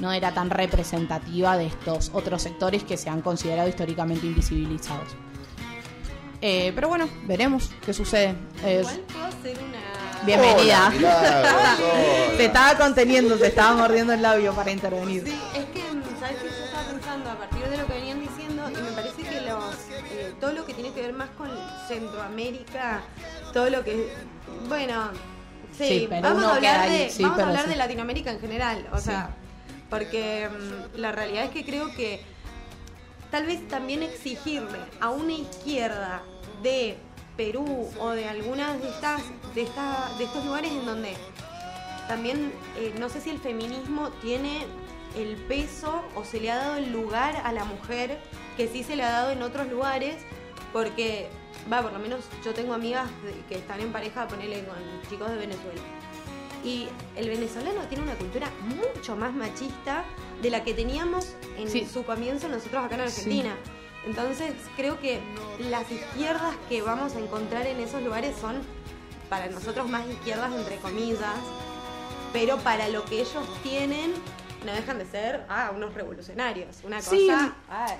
no era tan representativa de estos otros sectores que se han considerado históricamente invisibilizados. Eh, pero bueno, veremos qué sucede. Eh, Igual puedo hacer una. bienvenida. Hola, se estaba conteniendo, se estaba mordiendo el labio para intervenir. Sí, es que, ¿sabes qué? Yo estaba pensando a partir de lo que venían diciendo y me parece que los eh, todo lo que tiene que ver más con Centroamérica, todo lo que. Bueno, sí, Sí, pero vamos, a hablar, ahí, de, sí, vamos a hablar sí. de Latinoamérica en general, o Sí. sea, porque mm, la realidad es que creo que tal vez también exigirle a una izquierda de Perú o de algunas de estas de esta, de estos lugares en donde también eh, no sé si el feminismo tiene el peso o se le ha dado el lugar a la mujer que sí se le ha dado en otros lugares porque va por lo menos yo tengo amigas que están en pareja ponerle con chicos de Venezuela y el venezolano tiene una cultura mucho más machista de la que teníamos en Sí. su comienzo nosotros acá en Argentina. Entonces creo que las izquierdas que vamos a encontrar en esos lugares son para nosotros más izquierdas entre comillas, pero para lo que ellos tienen no dejan de ser ah, unos revolucionarios. Una cosa... Sí,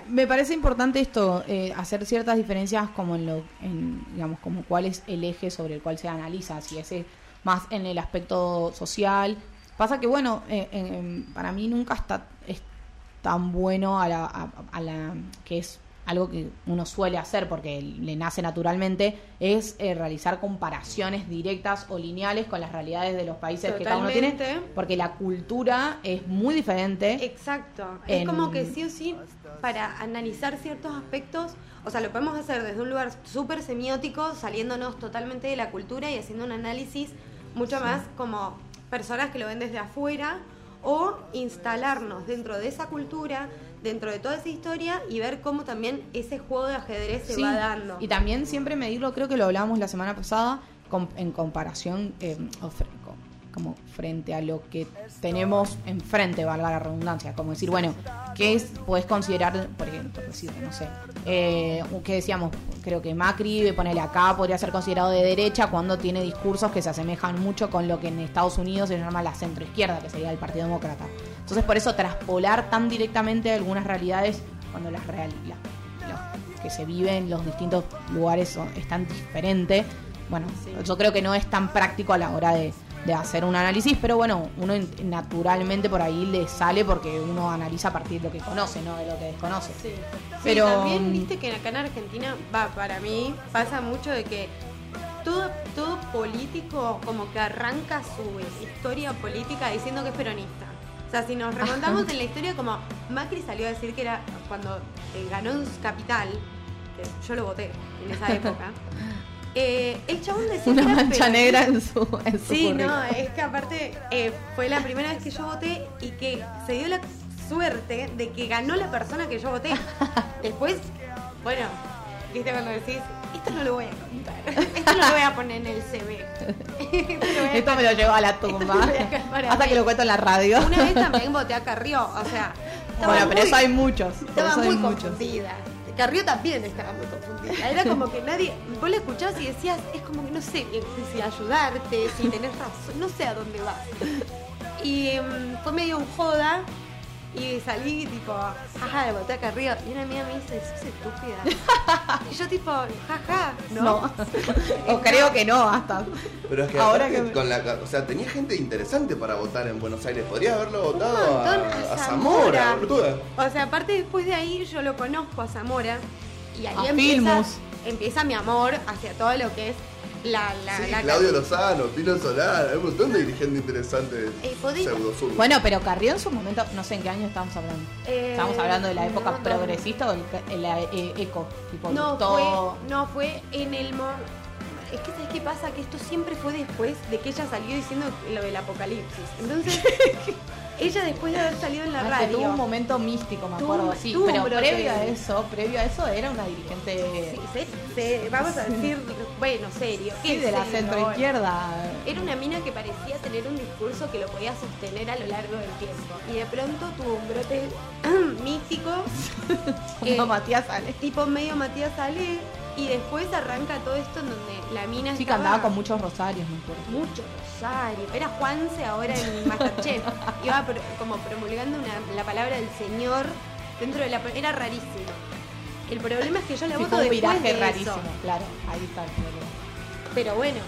Me parece importante esto, eh, hacer ciertas diferencias como en lo, en, digamos, como cuál es el eje sobre el cual se analiza, si ese más en el aspecto social. Pasa que bueno, eh, para mí nunca está es tan bueno a la, a, a la que es algo que uno suele hacer porque le nace naturalmente es eh, realizar comparaciones directas o lineales con las realidades de los países que cada uno tiene Totalmente. porque la cultura es muy diferente Exacto. Es como que sí o sí, para analizar ciertos aspectos, o sea, lo podemos hacer desde un lugar súper semiótico, saliéndonos totalmente de la cultura y haciendo un análisis mucho más como personas que lo ven desde afuera, o instalarnos dentro de esa cultura, dentro de toda esa historia y ver cómo también ese juego de ajedrez se va dando. Y también siempre medirlo, creo que lo hablábamos la semana pasada, com- en comparación, eh, como frente a lo que tenemos enfrente, valga la redundancia. Como decir, bueno, ¿qué es, puedes considerar, por ejemplo, decir, no sé, eh, que decíamos, creo que Macri, ponerle acá, podría ser considerado de derecha cuando tiene discursos que se asemejan mucho con lo que en Estados Unidos se llama la centroizquierda, que sería el Partido Demócrata. Entonces, por eso, traspolar tan directamente algunas realidades cuando las real, que se vive en los distintos lugares son- es tan diferente. Bueno, Sí. yo creo que no es tan práctico a la hora de, de hacer un análisis, pero bueno, uno naturalmente por ahí le sale porque uno analiza a partir de lo que conoce, no de lo que desconoce. Sí. Pero- también viste que acá en Argentina, va, para mí pasa mucho de que todo, todo político como que arranca su historia política diciendo que es peronista. O sea, si nos remontamos en la historia como Macri salió a decir que era cuando eh, ganó en Capital, que yo lo voté en esa época, eh, el chabón decía Una mancha negra en su, en su Sí, no, es que aparte eh, fue la primera vez que yo voté y que se dio la suerte de que ganó la persona que yo voté. Después, bueno, viste cuando decís, esto no lo voy a contar, esto no lo voy a poner en el CV. Esto me lo llevo a la tumba. Hasta mí. que lo cuento en la radio. Una vez también voté a Carrió, o sea, Bueno, pero muy- eso hay muchos. estaba eso hay muy muchos. confundida. Carrió también estaba muy confundida. Era como que nadie. Vos la escuchás y decías, es como que no sé si ayudarte, si tenés razón, no sé a dónde vas. Y mm, fue medio un joda. Y salí tipo, jaja, de voté a Carrió. Y una amiga me dice, sos estúpida. Y yo tipo, jaja, no. No. o creo que no, hasta. Pero es que Ahora que con la, o sea, tenía gente interesante para votar en Buenos Aires. Podría haberlo votado a, montón a a Zamora. O sea, aparte después de ahí yo lo conozco a Zamora y ahí A empieza, Filmus. empieza mi amor hacia todo lo que es la... la, Sí, la Claudio Lozano, Pino Solar, hay un montón de dirigentes interesantes Eh. Bueno, pero Carrió en su momento, no sé en qué año estamos hablando. Eh, ¿Estamos hablando de la época no, no. progresista o el- la eh, eco? Tipo, No, todo... fue, no, fue en el... Es que ¿sabes qué pasa? Que esto siempre fue después de que ella salió diciendo lo del apocalipsis. Entonces, ella después de haber salido en la Ah, que tuvo radio... un momento místico, me acuerdo, sí. Pero previo a eso, previo a eso era una dirigente Sí, se- se- vamos a decir, bueno, serio. sí, ¿qué de la centro izquierda. Era una mina que parecía tener un discurso que lo podía sostener a lo largo del tiempo. Y de pronto tuvo un brote místico, que- Como Matías Ale. tipo medio Matías Ale, y después arranca todo esto en donde la mina Sí, que estaba andaba con muchos rosarios, me acuerdo. muchos Rosario. Era Juanse ahora en Masterchef. Iba pro- como promulgando una- la palabra del Señor dentro de la. Era rarísimo. El problema es que yo la Sí, voto un después viraje de rarísimo, eso. claro, ahí está el problema. Pero bueno,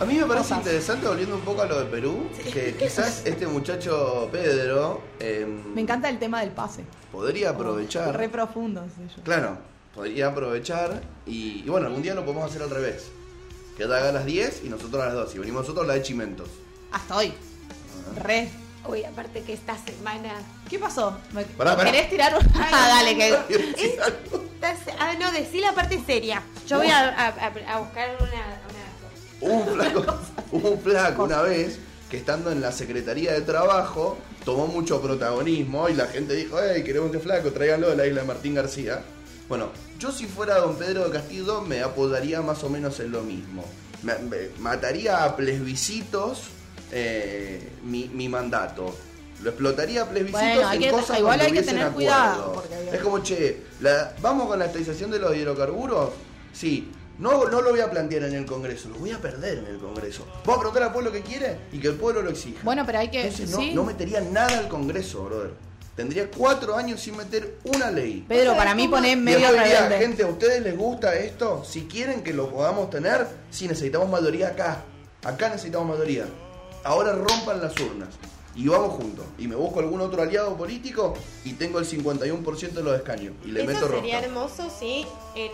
A mí me parece Cosas. interesante, volviendo un poco a lo de Perú, que quizás este muchacho Pedro em, Me encanta el tema del pase. podría aprovechar. Re profundo, sé yo. Claro, podría aprovechar y, y bueno, algún día lo podemos hacer al revés. Que él haga a las 10 y nosotros a las 2. Y venimos nosotros a la de Chimentos. Hasta hoy. Re. uy, aparte que esta semana. ¿Qué pasó? ¿Me Pará, pará. ¿Querés tirar un... Ah, dale, que... Esta- Ah, no, decí la parte seria. Yo voy a, a- a- a buscar una. un flaco, un flaco una vez que estando en la Secretaría de Trabajo tomó mucho protagonismo y la gente dijo, hey, queremos este flaco, tráiganlo de la isla de Martín García. Bueno, yo si fuera don Pedro de Castillo me apodaría más o menos en lo mismo. Me- me- mataría a plebiscitos eh, mi, mi mandato. Lo explotaría a plebiscitos Bueno, en que- cosas igual hay que hubiesen tener acuerdo. cuidado, porque- Es como, che, la- ¿vamos con la estatización de los hidrocarburos? Sí. No, no lo voy a plantear en el Congreso, lo voy a perder en el Congreso. Voy a preguntar al pueblo que quiere y que el pueblo lo exija. Bueno, pero hay que... Entonces no, sí. no metería nada al Congreso, brother. Tendría cuatro años sin meter una ley. Pedro, ¿Sabes para mí Y medio diría, gente, ¿a ustedes les gusta esto? Si quieren que lo podamos tener, sí necesitamos mayoría acá. Acá necesitamos mayoría. Ahora rompan las urnas. Y vamos juntos. Y me busco algún otro aliado político y tengo el 51% de los escaños. Y le meto Eso sería rosca. hermoso si en,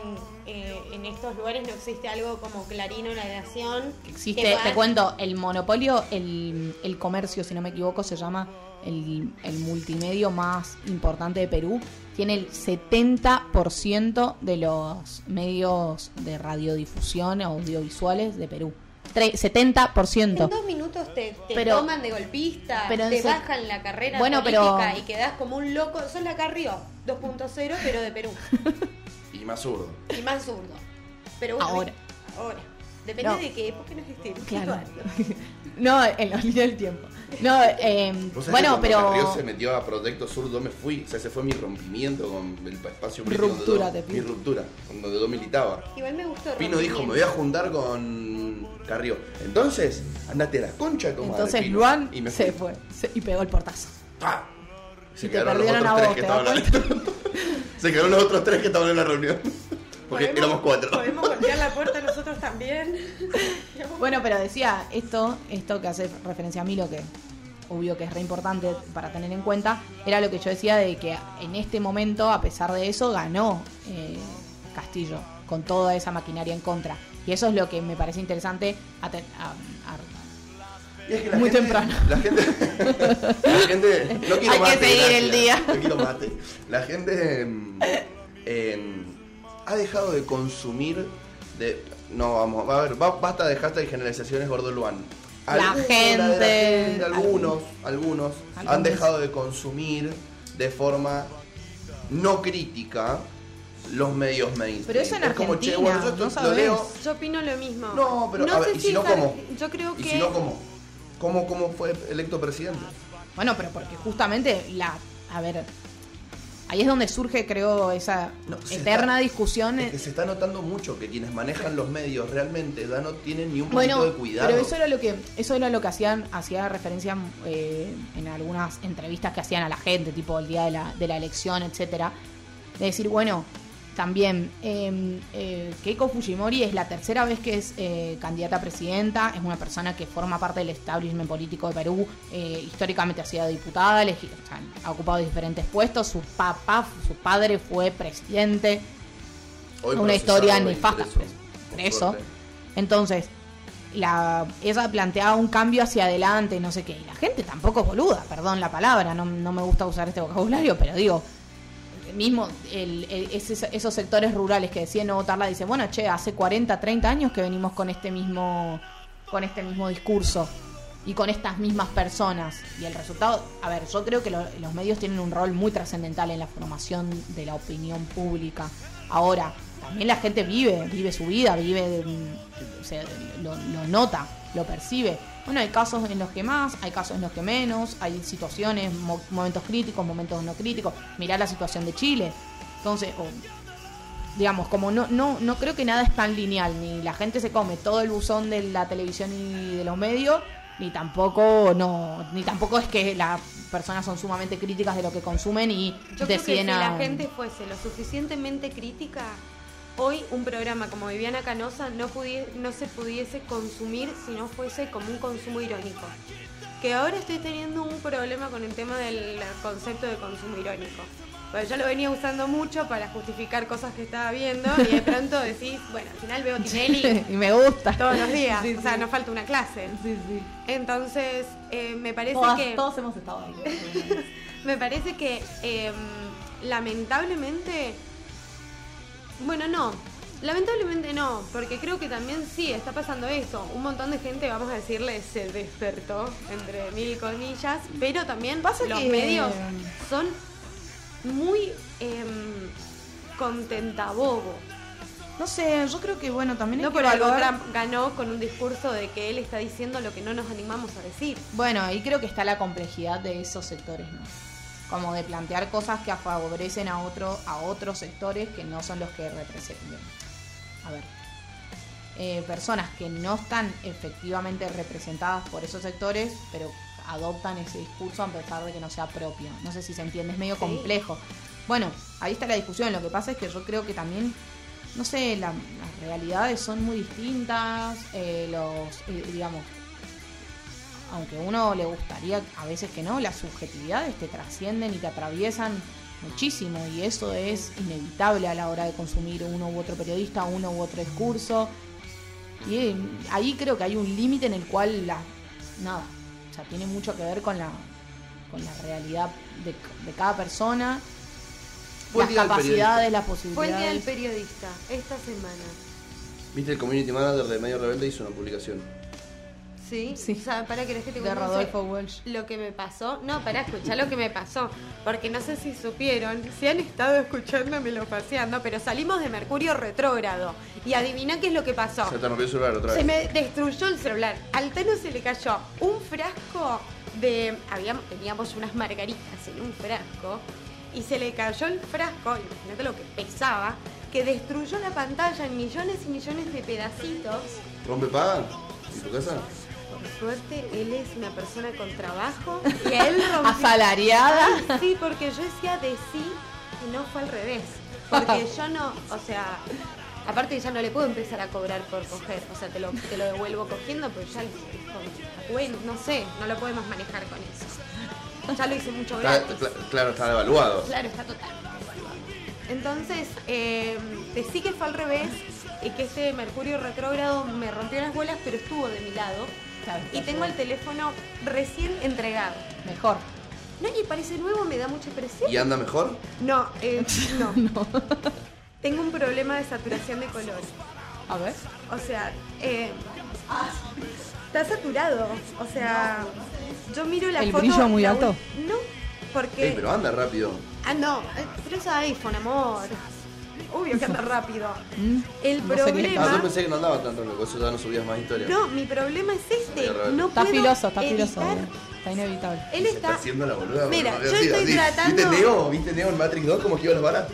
eh, en estos lugares no existe algo como Clarín o La Nación. Existe, que va- te cuento, el monopolio, el, el comercio, si no me equivoco, se llama el, el multimedio más importante de Perú. Tiene el 70% de los medios de radiodifusión audiovisuales de Perú. Tre- 70%. En dos minutos te, te Pero- toman de golpista, pero te bajan la carrera Bueno, política pero- y quedás como un loco. Sos la Carrió 2.0, pero de Perú. Y más zurdo. y más zurdo. Pero bueno, Ahora. Ahora. Depende No. de qué época nos estén. Claro. No, en la línea del tiempo. No, eh, ¿Vos sabés que bueno, pero. Carrió se metió a Proyecto Sur, yo me fui. O sea, ese fue mi rompimiento con el espacio político donde Ruptura, yo- te pido. Mi ruptura, donde yo militaba. Igual me gustó. Pino dijo, me voy a juntar con Carrió. Entonces, andate a la concha de tu madre, Entonces Pino. Luan y me se fue se- y pegó el portazo. ¡Pa! Se Y quedaron los otros tres vos, que ¿te estaban das Se quedaron los otros tres que estaban en la reunión. Porque Podemos- éramos cuatro. Podemos golpear la puerta nosotros también. Bueno, pero decía, esto, esto que hace referencia a mí, lo que obvio que es re importante para tener en cuenta, era lo que yo decía de que en este momento, a pesar de eso, ganó eh, Castillo, con toda esa maquinaria en contra. Y eso es lo que me parece interesante a te- a- a- Y es que la Muy gente- temprano. La gente. la gente. No quiero Hay que seguir el día. No quiero mate. La gente. mm, em, ha dejado de consumir. De, no, vamos, a ver, ba- basta de hashtag generalizaciones gordo Luan. La de gente- gente, algunos, algunos han dejado de consumir de forma no crítica los medios mainstream. Pero eso en es como, che, Argentina, bueno, yo esto no lo sabés. leo, Yo opino lo mismo. No, pero, a ver, sé ¿y si no, cómo? Yo creo y que. si no, ¿cómo? ¿Cómo, cómo fue electo presidente? Bueno, pero porque justamente la... A ver, ahí es donde surge, creo, esa No, eterna está- discusión. Es que se está notando mucho que quienes manejan los medios realmente ya no tienen ni un poquito Bueno, de cuidado. pero eso era lo que eso era lo que hacían hacía referencia eh, en algunas entrevistas que hacían a la gente, tipo el día de la, de la elección, etcétera, de decir bueno también eh, eh, Keiko Fujimori es la tercera vez que es eh, candidata a presidenta, es una persona que forma parte del establishment político de Perú, eh, históricamente ha sido diputada, elegi- o sea, ha ocupado diferentes puestos, su papá, su padre fue presidente, Hoy una historia nefasta, preso, por preso. Entonces, la, ella planteaba un cambio hacia adelante, no sé qué. Y la gente tampoco es boluda, perdón la palabra, no, no me gusta usar este vocabulario, pero digo, mismo el, esos sectores rurales que deciden no votarla dicen, bueno, che, hace 40, 30 años que venimos con este mismo, con este mismo discurso y con estas mismas personas. Y el resultado, a ver, yo creo que lo- los medios tienen un rol muy trascendental en la formación de la opinión pública. Ahora, también la gente vive, vive su vida, vive, sea, lo, lo nota, lo percibe. Bueno, hay casos en los que más, hay casos en los que menos, hay situaciones, mo- momentos críticos, momentos no críticos. Mirá la situación de Chile. Entonces, digamos, como no, no, no creo que nada es tan lineal, ni la gente se come todo el buzón de la televisión y de los medios, ni tampoco no, ni tampoco es que las personas son sumamente críticas de lo que consumen y Yo creo que si deciden la a- gente fuese lo suficientemente crítica, hoy un programa como Viviana Canosa no, se pudiese consumir si no fuese como un consumo irónico. Que ahora estoy teniendo un problema con el tema del concepto de consumo irónico. Porque yo lo venía usando mucho para justificar cosas que estaba viendo y de pronto decís, bueno, al final veo Tinelli y me gusta. todos los días, Sí, o sea, sí. no falta una clase. Sí, sí. Entonces, eh, me parece Todas- que... todos hemos estado ahí. Me parece que eh, lamentablemente, bueno, no, lamentablemente no, porque creo que también sí está pasando eso. Un montón de gente, vamos a decirle, se despertó, entre mil comillas, pero también Pasa los que- medios son muy eh, contentabobo. No sé, yo creo que bueno, también No por algo Trump ganó con un discurso de que él está diciendo lo que no nos animamos a decir. Bueno, ahí creo que está la complejidad de esos sectores, ¿no? Como de plantear cosas que favorecen a otro, a otros sectores que no son los que representan. A ver. eh, personas que no están efectivamente representadas por esos sectores, pero adoptan ese discurso a pesar de que no sea propio. No sé si se entiende, es medio Sí. complejo. Bueno, ahí está la discusión. Lo que pasa es que yo creo que también, no sé, la- las realidades son muy distintas. eh, los, eh, digamos, aunque a uno le gustaría a veces que no, las subjetividades te trascienden y te atraviesan muchísimo y eso es inevitable a la hora de consumir uno u otro periodista, uno u otro discurso. Y eh, ahí creo que hay un límite en el cual la nada, o sea, tiene mucho que ver con la con la realidad de, de cada persona, Buen las capacidades, las Fue el día del posibilidades. periodista, esta semana. Viste, el community manager de Medio Rebelde hizo una publicación. ¿Sí? Sí. O sea, para que la gente de Rodolfo Welsh. lo que me pasó. No, para escuchar lo que me pasó. Porque no sé si supieron, si han estado escuchándome lo paseando, pero salimos de Mercurio retrógrado. Y adivina qué es lo que pasó. Se te rompió el celular otra Se vez. me destruyó el celular. Al Tano se le cayó un frasco de. Habíamos, teníamos unas margaritas en un frasco. Y se le cayó el frasco, imagínate lo que pesaba, que destruyó la pantalla en millones y millones de pedacitos. ¿Rompe paga? ¿En tu casa? Por suerte, él es una persona con trabajo y a él rompió. Asalariada. Ay, sí, porque yo decía de sí y no fue al revés. Porque yo no, o sea, aparte ya no le puedo empezar a cobrar por coger. O sea, te lo, te lo devuelvo cogiendo, pero ya bueno, no sé, no lo podemos manejar con eso. Ya lo hice mucho Está- gratis. cla- claro, está devaluado. Claro, está totalmente evaluado. Entonces, eh, decí que fue al revés y que este Mercurio retrógrado me rompió las bolas, pero estuvo de mi lado. Claro, Y tengo el teléfono recién entregado. Mejor. No, y parece nuevo, me da mucha impresión. ¿Y anda mejor? No, eh, no. Tengo un problema de saturación de color. A ver. O sea, eh, está saturado. O sea, yo miro la ¿El foto. brillo muy alto? No, porque. Ey, pero anda rápido. Ah, no, eh, pero es iPhone, amor. Obvio que anda rápido. Mm, El no problema. Ah, yo pensé que no andaba tanto, loco. Eso ya no subías más historias. No, mi problema es este. Raro. No Está puedo filoso, está filoso. evitar- Está inevitable. Él Se está. haciendo la boluda. Mira, yo estoy así. tratando- ¿Viste Neo? ¿Viste Neo en Matrix 2 como que iba a las balas?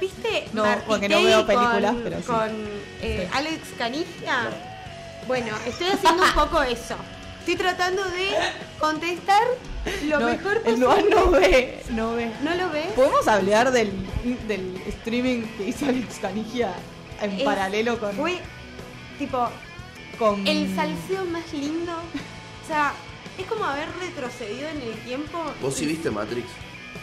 ¿Viste? No, Marty porque no Tay veo películas, con, pero sí. Con eh, Sí. Alex Canigia. Bueno, estoy haciendo un poco eso. Estoy tratando de contestar lo No, mejor el posible. Luan no ve, no ve. ¿No lo ves? ¿Podemos hablar del, del streaming que hizo Alex Canigia en Es- paralelo con, Fue tipo con el salseo más lindo. O sea, es como haber retrocedido en el tiempo. ¿Vos sí viste Matrix?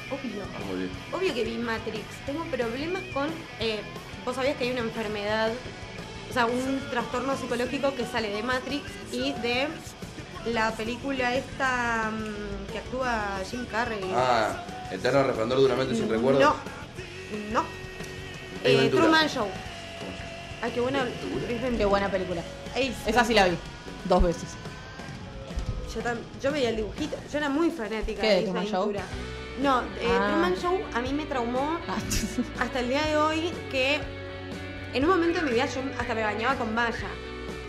Obvio. Ah, muy bien. Obvio que vi Matrix. Tengo problemas con. eh, Vos sabías que hay una enfermedad, o sea, un trastorno psicológico que sale de Matrix y de la película esta mm, que actúa Jim Carrey. Ah, Eterno Resplandor de una mente sin recuerdo. No, no. Eh. Truman Show. Ay, qué buena. Qué buena película. Ace Esa sí la vi. Dos veces. Yo, tam- yo veía el dibujito. Yo era muy fanática ¿Qué, de Truman Show? No, eh, Ah. Truman Show a mí me traumó Ah, hasta el día de hoy que en un momento de mi vida yo hasta me bañaba con malla.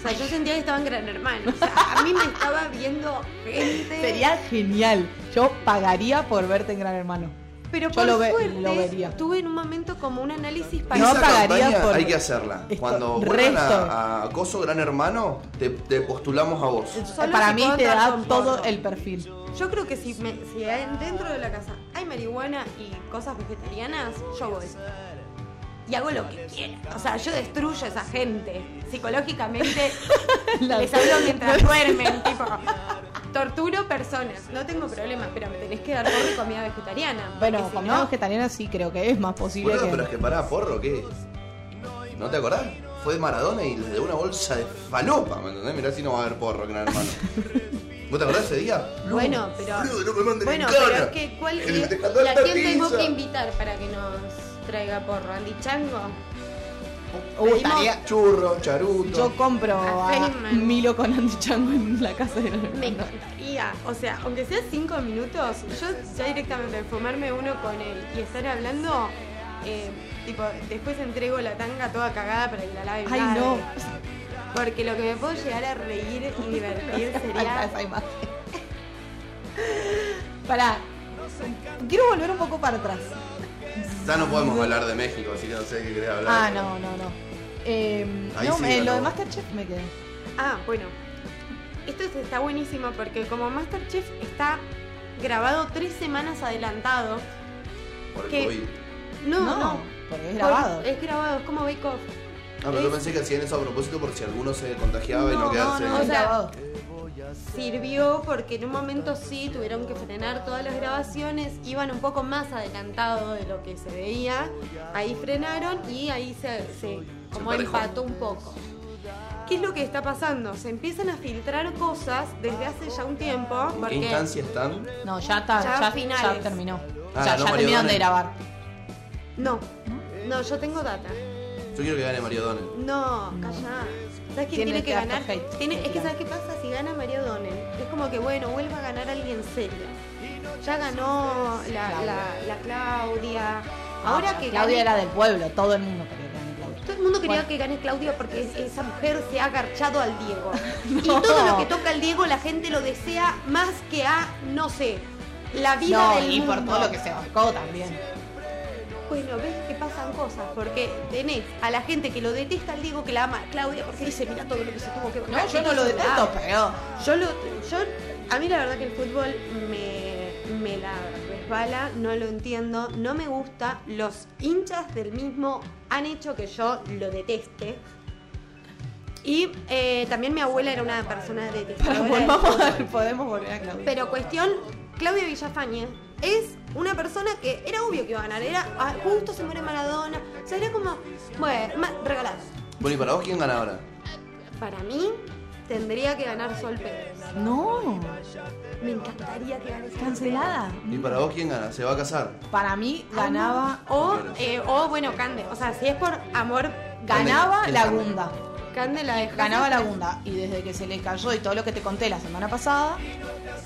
O sea, yo sentía que estaba en Gran Hermano. O sea, a mí me estaba viendo gente. Sería genial. Yo pagaría por verte en Gran Hermano. Pero Yo por lo ve- suerte, lo vería. tuve en un momento como un análisis para No pagaría por- hay que hacerla. esto- Cuando vuelvan a, a Coso Gran Hermano, te, te postulamos a vos. Solo Para si mí te da todo el perfil. Yo creo que si, me, si hay- dentro de la casa hay marihuana y cosas vegetarianas, yo voy. Y hago lo que quiera. O sea, yo destruyo a esa gente. Psicológicamente les hablo mientras duermen. Tipo, torturo personas. No tengo problema, pero me tenés que dar porro y comida vegetariana. Bueno, si comida no, vegetariana sí creo que es más posible que... pero es que pará, porro, ¿qué? ¿No te acordás? Fue de Maradona y les dio una bolsa de falopa, ¿me entendés? Mirá si no va a haber porro, Gran Hermano. ¿Vos te acordás ese día? Bueno, pero. Boludo, no me manden Bueno, en pero es que ¿cuál le es tanta quién tengo que invitar para que nos traiga porro? ¿Andy Chango? Uh, estaría- Churro, charuto. Yo compro A a Feynman. Milo con Andy Chango en la casa de la Me encantaría, o sea, aunque sea cinco minutos, yo ya directamente fumarme uno con él y estar hablando, eh, tipo, después entrego la tanga toda cagada para que la lave Ay, no. Porque lo que me puedo llegar a reír y divertir sería... esa imagen. Pará. Quiero volver un poco para atrás. Ya no podemos hablar de México, así que no sé qué querés hablar. Ah, no, no, no. Eh, Ahí no, sí eh, lo de Masterchef me quedé. Ah, bueno. Esto es- está buenísimo porque como Masterchef está grabado tres semanas adelantado. Por el que- COVID. No, No, no. porque es grabado. Es grabado, es como Bake Off. Ah, pero yo Es- pensé que hacían eso a propósito por si alguno se contagiaba y no No, quedarse. No, o es sea, grabado. Sirvió porque en un momento sí tuvieron que frenar todas las grabaciones, iban un poco más adelantado de lo que se veía, ahí frenaron y ahí se, se como empató un poco. ¿Qué es lo que está pasando? Se empiezan a filtrar cosas desde hace ya un tiempo. ¿En qué Porque instancia están? No, ya está, Ya ya, terminó. Ah, ya ganó ya terminaron de grabar. No, no, yo tengo data. Yo quiero que gane Mario Donel. No, calla. ¿Sabes quién Tiene tiene que ganar? Tiene- es que ¿sabes qué pasa? Si gana Mario Donel, es como que bueno, vuelva a ganar alguien serio. Ya ganó la, Claudia. la, la Claudia. Ahora Ah, que Claudia gane- era del pueblo, todo el mundo quería que gane Claudia. Todo el mundo quería Bueno. que gane Claudia porque es- esa mujer se ha agarchado al Diego. Y todo lo que toca al Diego la gente lo desea más que a, no sé, la vida No, del y por todo lo que se bancó también. Bueno, ves que pasan cosas, porque tenés a la gente que lo detesta al Diego que la ama Claudia porque dice, mira todo lo que se tuvo que No, yo no lo que hizo". detesto, pero. Yo lo, yo, a mí la verdad que el fútbol me, me la resbala, no lo entiendo, no me gusta. Los hinchas del mismo han hecho que yo lo deteste. Y eh, también mi abuela era una persona detestadora. a- fútbol. podemos volver a Claudia. Pero cuestión, Claudia Villafañe es una persona que era obvio que iba a ganar. Era ah, justo se muere Maradona. O sea, era como, bueno, ma- regalado. Bueno, ¿y para vos quién gana ahora? Para mí, tendría que ganar Sol Pérez. No, Me encantaría que gane Sol cancelada. ¿Y para vos quién gana? ¿Se va a casar? Para mí ganaba, O, eh, o bueno, Cande. O sea, si es por amor, ganaba ¿Quién la gana? Gunda. Cande la deja. Ganaba la Gunda. Y desde que se le cayó y todo lo que te conté la semana pasada,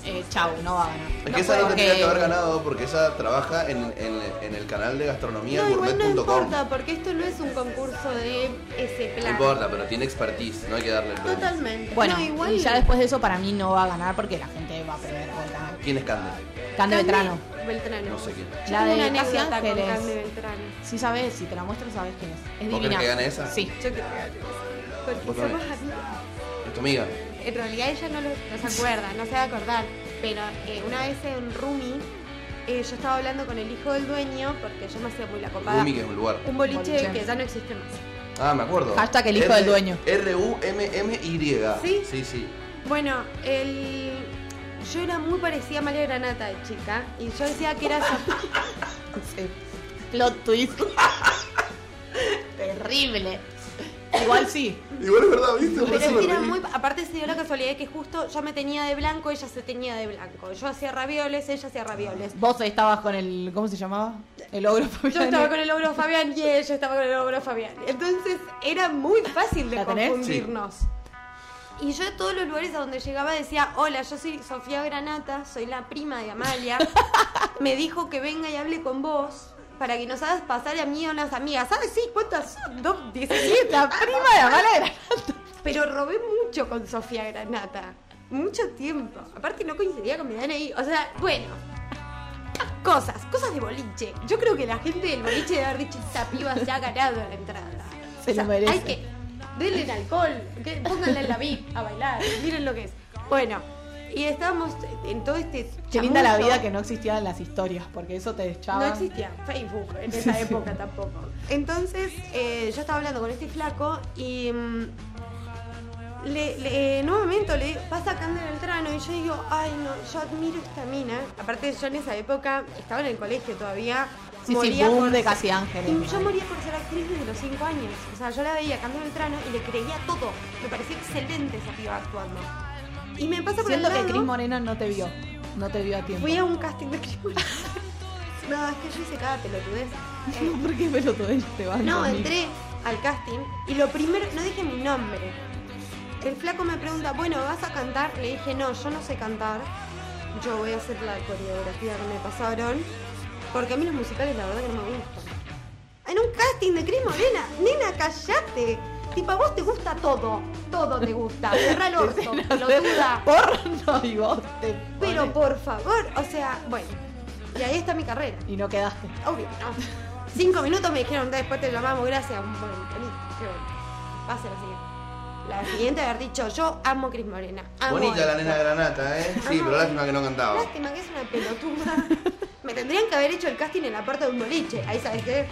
eh, chau, no va a ganar. Es que esa no porque- tendría que haber ganado porque esa trabaja en, en- en el canal de gastronomía No, igual no importa, porque esto no es un concurso de ese No plan. importa, pero tiene expertise, no hay que darle el premio. Totalmente. Bueno, no, igual. y ya después de eso para mí no va a ganar porque la gente va a perder canal. ¿Quién es Cande? Cande Vetrano. Beltrano. No sé quién. La de una Casi Ángeles. Cande Beltrano. Si sabes, si te la muestro sabes quién es. Es ¿Vos divina. que gane esa? Sí. Yo creo que porque Vos somos también. amigas. ¿Es tu amiga? En realidad ella no, lo- no se acuerda, no se va a acordar. Pero eh, una vez en Rumi, eh, yo estaba hablando con el hijo del dueño, porque yo me hacía muy la copada. Rumi, que es un lugar. Un boliche, Boliche. que ya no existe más. Ah, me acuerdo. Hashtag el hijo del dueño. R-U-M-M-Y. ¿Sí? Sí, sí. Bueno, el... yo era muy parecida a María Granata de chica, y yo decía que era. Sí. Plot twist. Terrible. Igual sí. Igual es verdad, ¿viste? Por Pero eso es me que era muy. Aparte, se dio la casualidad de que justo yo me tenía de blanco, ella se tenía de blanco. Yo hacía ravioles, ella hacía ravioles. Vos estabas con el. ¿Cómo se llamaba? El ogro Yo Fabiani. estaba con el ogro Fabián y ella estaba con el ogro Fabián. Entonces era muy fácil de confundirnos. Y yo a todos los lugares a donde llegaba decía, hola, yo soy Sofía Granata, soy la prima de Amalia. Me dijo que venga y hable con vos para que nos hagas pasar a mí y a unas amigas. ¿Sabes? Sí, ¿cuántas son? Dos, 17. La prima de Amala Pero robé mucho con Sofía Granata. Mucho tiempo. Aparte no coincidía con mi DNI. O sea, bueno. Cosas, cosas de boliche. Yo creo que la gente del boliche debe haber dicho, esta piba se ha ganado la entrada. Se lo merece. Hay que, denle alcohol, que, pónganle en la VIP a bailar, miren lo que es. Bueno, y estábamos en todo este Qué linda la vida que no existían las historias, porque eso te No echaba. existía Facebook en esa época tampoco. Entonces, eh, yo estaba hablando con este flaco y mm, le, le- en un momento le pasa Cande Beltrano y yo digo, ay no, yo admiro esta mina. Aparte yo en esa época estaba en el colegio todavía. Sí, sí, moría boom por de Casi Ángeles. Yo moría por ser actriz desde los 5 años. O sea, yo la veía a Cande Beltrano y le creía todo. Me parecía excelente esa piba actuando. Y me pasa por Siento el que Cris Morena no te vio. No te vio a tiempo. Fui a un casting de Cris Morena. No, es que yo hice cada pelotudez. Eh, ¿Por qué pelotudo te van no, entré al casting y lo primero, no dije mi nombre. El flaco me pregunta, bueno, ¿vas a cantar? Le dije, no, yo no sé cantar. Yo voy a hacer la coreografía que me pasaron. Porque a mí los musicales la verdad que no me gustan. En un casting de Cris Morena, nena, callate. Tipo, a vos te gusta todo. Todo te gusta. Cerra el orto, pelotuda. Porno y vos te Pero pones- por favor, o sea, bueno. Y ahí está mi carrera. Y no quedaste. Obvio, no. Cinco minutos me dijeron, después te llamamos, gracias. Bueno, qué bueno. Pase la siguiente. La siguiente haber dicho, yo amo a Cris Morena. Amo Bonita a la nena granata, ¿eh? Sí, Amo pero a- lástima que no cantaba. Lástima que es una pelotuda. me tendrían que haber hecho el casting en la puerta de un boliche. Ahí sabes qué.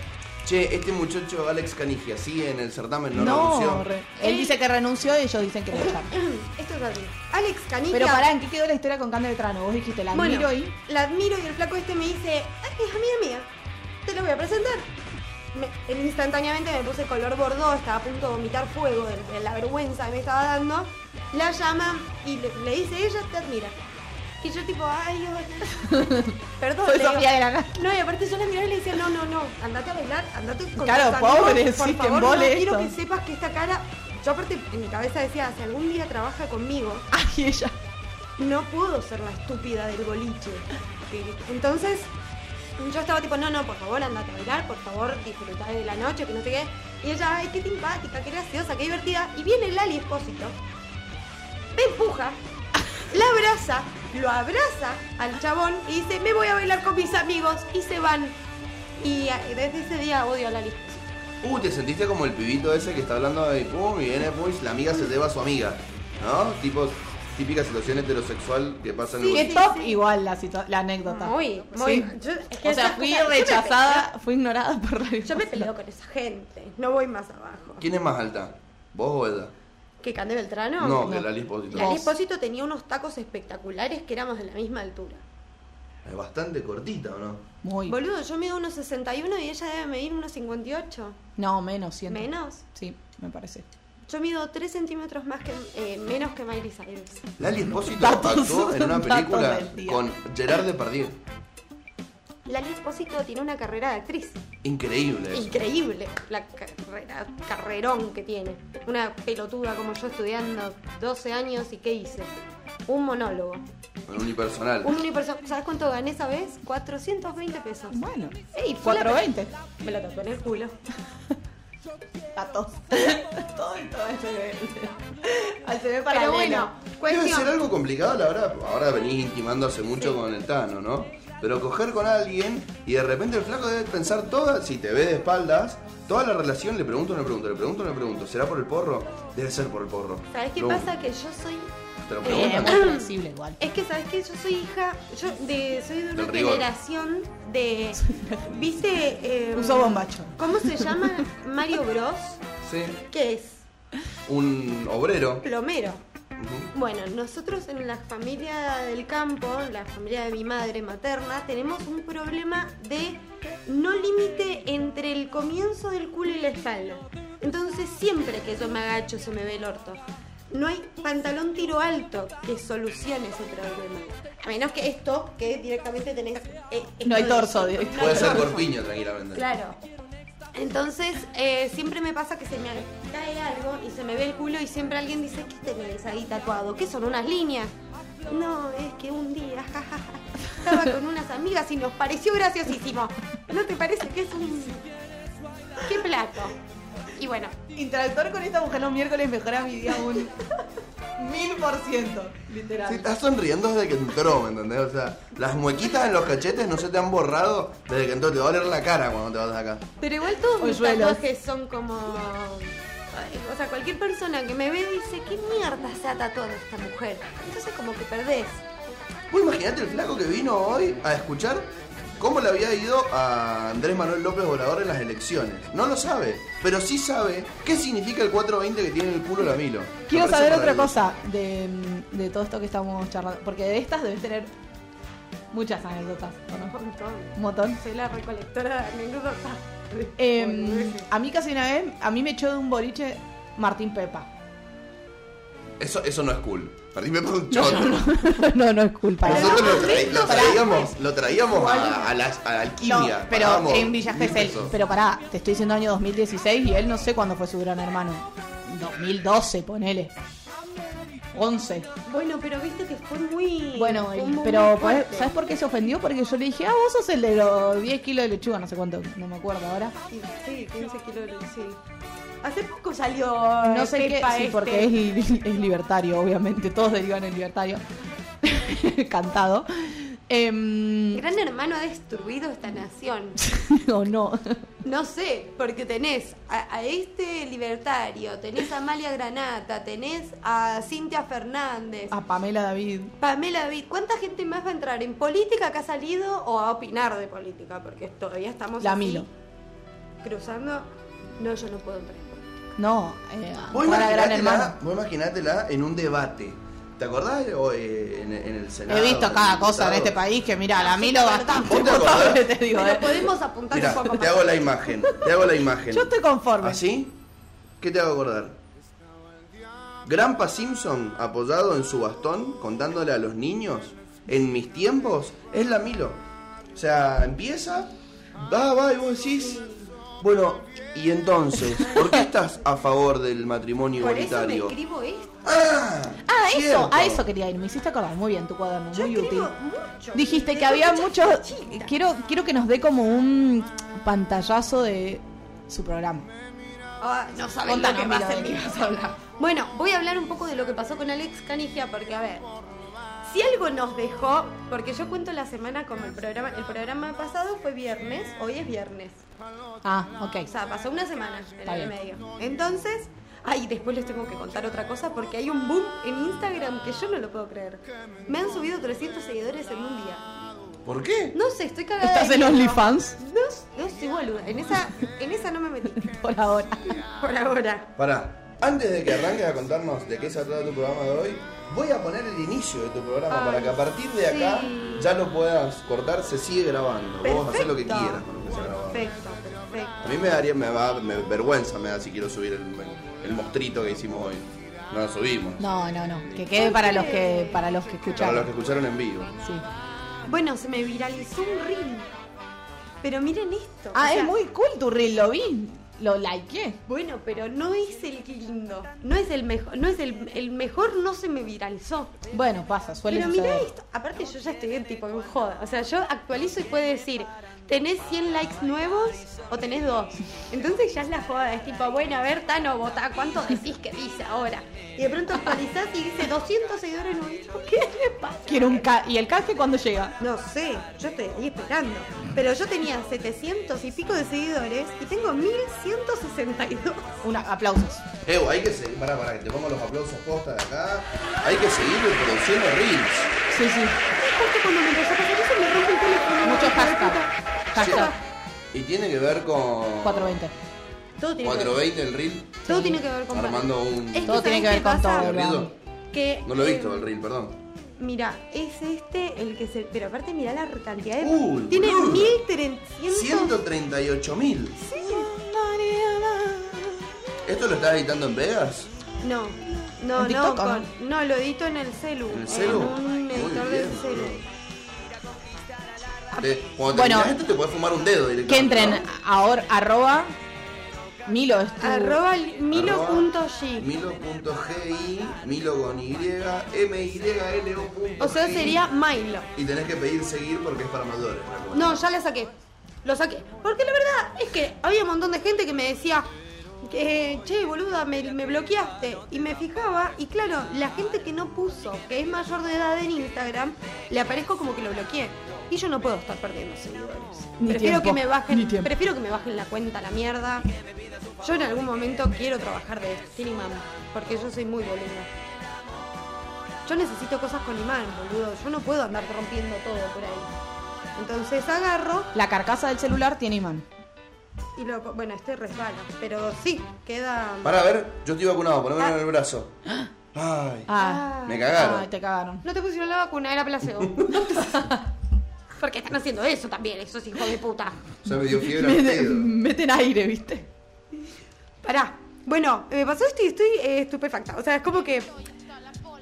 Che, este muchacho Alex Canigia, ¿sigue en el certamen? ¿No, No, renunció? re- él dice que renunció y ellos dicen que lo echaron. Esto es así. Alex Canigia. Pero pará, ¿en qué quedó la historia con Cande Beltrano? Vos dijiste, la Bueno, admiro y... La admiro y el flaco este me dice, "Ay, es amiga mía, te lo voy a presentar. Me- instantáneamente me puse color bordó, estaba a punto de vomitar fuego de, de la vergüenza que me estaba dando. La llama y le, le dice, ella te admira. Y yo tipo, ay, ay, perdón. Soy le digo, Sofía de la Nata. No, y aparte yo la miraba y le decía, no, no, no, andate a bailar, andate con Claro, tus amigos, pobre, por sí, que favor, no quiero que sepas que esta cara... Yo aparte en mi cabeza decía, si algún día trabaja conmigo, Ay, ella. no puedo ser la estúpida del boliche. Entonces, yo estaba tipo, no, no, por favor, andate a bailar, por favor, disfrutar de la noche, que no sé qué. Y ella, ay, qué simpática, qué graciosa, qué divertida. Y viene Lali Espósito, me empuja, la abraza, lo abraza al chabón y dice, me voy a bailar con mis amigos. Y se van. Y eh, desde ese día odio a Lali Espósito. Uh, te sentiste como el pibito ese que está hablando de pum, y viene pues la amiga se lleva a su amiga. ¿No? Tipo, típica situación heterosexual que pasa en el Sí, Qué boliche. top sí. igual la, la anécdota. Muy, muy. Sí. yo- es que o sea, fui rechazada, fui ignorada por la Yo me peleo con esa gente, no voy más abajo. ¿Quién es más alta? ¿Vos o ella? ¿Que Cande Beltrano? No, que Lali Espósito. Lali Vos. Espósito tenía unos tacos espectaculares que éramos de la misma altura. Es bastante cortita, ¿o no? Muy. Boludo, yo mido unos 61 y ella debe medir unos 58. No, menos, siento. ¿Menos? Sí, me parece. Yo mido 3 centímetros más que, eh, menos que Miley Cyrus. Lali Espósito actuó en una película con Gerard Depardieu. Lali Espósito tiene una carrera de actriz. Increíble eso. Increíble la carrera, carrerón que tiene. Una pelotuda como yo estudiando 12 años y ¿qué hice? Un monólogo. Un unipersonal. Un unipersonal. ¿Sabes cuánto gané esa vez? 420 pesos. Bueno. Ey, fue la- 420. Me lo tatué en el culo. Gatos. todo esto al CV para Pero bueno, Debe ser cuestión. algo complicado, la verdad. Ahora venís intimando hace mucho Sí. con el Tano, ¿no? Pero coger con alguien y de repente el flaco debe pensar toda, si te ve de espaldas, toda la relación, le pregunto, le pregunto, le pregunto, le pregunto, ¿será por el porro? Debe ser por el porro. ¿Sabes qué Lo- pasa? Que yo soy. Te lo Eh, muy flexible igual. Es que, ¿sabes qué? Yo soy hija. Yo de, soy de una Del rigor. generación de. ¿Viste? Eh, Uso bombacho. ¿Cómo se llama? Mario Bros. Sí. ¿Qué es? Un obrero. Plomero. Bueno, nosotros en la familia del campo, la familia de mi madre materna, tenemos un problema de no límite entre el comienzo del culo y la espalda. Entonces siempre que yo me agacho se me ve el orto. No hay pantalón tiro alto que solucione ese problema. A menos que esto, que directamente tenés... eh, No hay de- torso hay Puede ser torso. corpiño tranquilamente. Claro. Entonces, eh, siempre me pasa que se me cae algo y se me ve el culo y siempre alguien dice, ¿qué tenés ahí tatuado? ¿Qué son unas líneas? No, es que un día, jajaja, estaba con unas amigas y nos pareció graciosísimo. ¿No te parece que es un... qué plato? Y bueno, Interactuar con esta mujer los miércoles mejora mi día aún. Mil por ciento, literal. Si estás sonriendo desde que entró, ¿me entendés? O sea, las muequitas en los cachetes no se te han borrado desde que entró. Te va a doler la cara cuando te vas de acá. Pero igual todos mis tatuajes son como. ay, O sea, cualquier persona que me ve dice, ¿qué mierda se ha tatuado esta mujer? Entonces como que perdés. Vos imaginate el flaco que vino hoy a escuchar cómo le había ido a Andrés Manuel López Obrador en las elecciones. No lo sabe, pero sí sabe qué significa el 420 que tiene en el culo la Milo. Quiero saber otra cosa de, de todo esto que estamos charlando. Porque de estas debes tener muchas anécdotas, ¿o Un no? montón. Un montón. Soy la recolectora de anécdotas. Em, a mí casi una vez, a mí me echó de un boliche Martín Pepa. Eso, eso no es cool. No, no, no es culpa. Nosotros lo, tra- lo traíamos, lo traíamos a, a la, a la No, alquimia. pero en Villa Gesell. Pero pará, te estoy diciendo año 2016 y él no sé cuándo fue su gran hermano. 2012, ponele. 11. Bueno, pero viste que fue muy. Bueno, fue y- muy pero fuerte. ¿podés- ¿sabes por qué se ofendió? Porque yo le dije, ah, vos sos el de los 10 kilos de lechuga, no sé cuánto, no me acuerdo ahora. Sí, 15 kilos de sí. Hace poco salió. No sé qué, sí, este. porque es, li- es libertario, obviamente, todos derivan en libertario. Cantado. Em, Gran Hermano ha destruido esta nación. o no. No sé, porque tenés a, a este libertario, tenés a Amalia Granata, tenés a Cintia Fernández, A Pamela David. Pamela David. ¿Cuánta gente más va a entrar en política que ha salido o a opinar de política? Porque todavía estamos La así, Milo. cruzando. No, yo no puedo entrar. No, eh, Vos para gran imaginátela, hermano. vos imaginátela en un debate. ¿Te acordás o, eh, en, en el Senado? He visto cada cosa en este país que, mira, la Milo bastante ¿Vos te acordás? potable, te digo. Pero eh. podemos apuntar Mira, un poco te hago la imagen. Te hago la imagen. Yo estoy conforme. ¿Así? ¿Qué te hago acordar? Grampa Simpson apoyado en su bastón contándole a los niños en mis tiempos es la Milo. O sea, empieza, va, va y vos decís, bueno, y entonces, ¿por qué estás a favor del matrimonio Por eso me igualitario? escribo esto. Ah, Ah, eso, a eso quería ir. Me hiciste acordar muy bien tu cuaderno, Yo muy útil. mucho. Dijiste que había muchos. Quiero, quiero que nos dé como un pantallazo de su programa. Ah, no Contanos, lo que pasa en mi vas a hablar. Bueno, voy a hablar un poco de lo que pasó con Alex Canigia, porque a ver, si algo nos dejó, porque yo cuento la semana como el programa, el programa pasado fue viernes, hoy es viernes. Ah, ok. O sea, pasó una semana en el medio. Entonces, ay, después les tengo que contar otra cosa porque hay un boom en Instagram que yo no lo puedo creer. Me han subido 300 seguidores en un día. ¿Por qué? No sé, estoy cagada. ¿Estás de en. OnlyFans? No, no soy boluda. En esa, en esa no me metí. Por ahora. Por ahora. Pará, antes de que arranques a contarnos de qué se trata tu programa de hoy, voy a poner el inicio de tu programa Ay, para que a partir de acá sí. ya lo puedas cortar, se sigue grabando. Vos hacer lo que Perfecto. quieras con lo que se graba. Perfecto, perfecto. A mí me daría, me va, me vergüenza me da si quiero subir el, el mostrito que hicimos hoy. No lo subimos. No, no, no. Que quede para los que, para los que Para escucharon. los que escucharon en vivo. Sí. Bueno, se me viralizó un reel. Pero miren esto. Ah, o sea, es muy cool tu reel, lo vi. Lo likeé. Bueno, pero no es el lindo. No es el mejor. No es el, el mejor, no se me viralizó. Bueno, pasa, suele pero mira esto. Aparte, yo ya estoy en tipo en joda. O sea, yo actualizo y puede decir. ¿Tenés 100 likes nuevos o tenés dos? Entonces ya es la joda, es tipo, bueno, a ver, Tano, votá, ¿cuánto decís que dice ahora? Y de pronto actualizás y dice 200 seguidores nuevos. ¿Qué le pasa? Quiero un ca ¿Y el canje cuándo llega? No sé, yo estoy ahí esperando. Pero yo tenía 700 y pico de seguidores y tengo 1162. Una, aplausos. Ew, hay que seguir, pará, pará, que te pongo los aplausos posta de acá. Hay que seguir produciendo reels. Sí, sí. Justo cuando me empezó a pasar eso me rompe el teléfono. Mucho hashtag. Y tiene que ver con 420. Todo tiene, que ver, 420 el reel. todo tiene que ver con Armando un... Es que Todo tiene ¿sabes que ver con todo. Que, No lo he eh, visto el reel, perdón. Mira, es este el que se. Pero aparte, mira la cantidad de. Uy, tiene boludo. 1300. 138 mil. Sí. ¿Esto lo estás editando en Vegas? No, no, ¿En no, con- no, lo edito en el celu. ¿En el celu? un Muy editor bien, del celu. Te- cuando Bueno, terminas esto te puedes fumar un dedo directamente. Que entren ¿no? ahora, arroba Milo es tu- Arroba milo.g. Milo.gi, Milo con Y, M-Y-L-O. O sea, sería Milo. Y tenés que pedir seguir porque es para mayores. No, ya la saqué. Lo saqué. Porque la verdad es que había un montón de gente que me decía, que, che, boluda, me, me bloqueaste. Y me fijaba, y claro, la gente que no puso, que es mayor de edad en Instagram, le aparezco como que lo bloqueé. Y yo no puedo estar perdiendo seguidores. Ni prefiero tiempo, que me bajen, prefiero que me bajen la cuenta a la mierda. Yo en algún momento quiero trabajar de imán, porque yo soy muy boluda. Yo necesito cosas con imán, boludo. Yo no puedo andar rompiendo todo por ahí. Entonces agarro La carcasa del celular tiene imán. y lo. Bueno, este resbala, pero sí, queda. Para a ver, yo estoy vacunado, ponémelo en el brazo. Ay, Ah, me cagaron. Ay, te cagaron. No te pusieron la vacuna, era placebo. Porque están haciendo eso también, esos hijos de puta. Ya me dio fiebre Meten, meten aire, ¿viste? Pará. Bueno, me pasó esto y estoy eh, estupefacta. O sea, es como que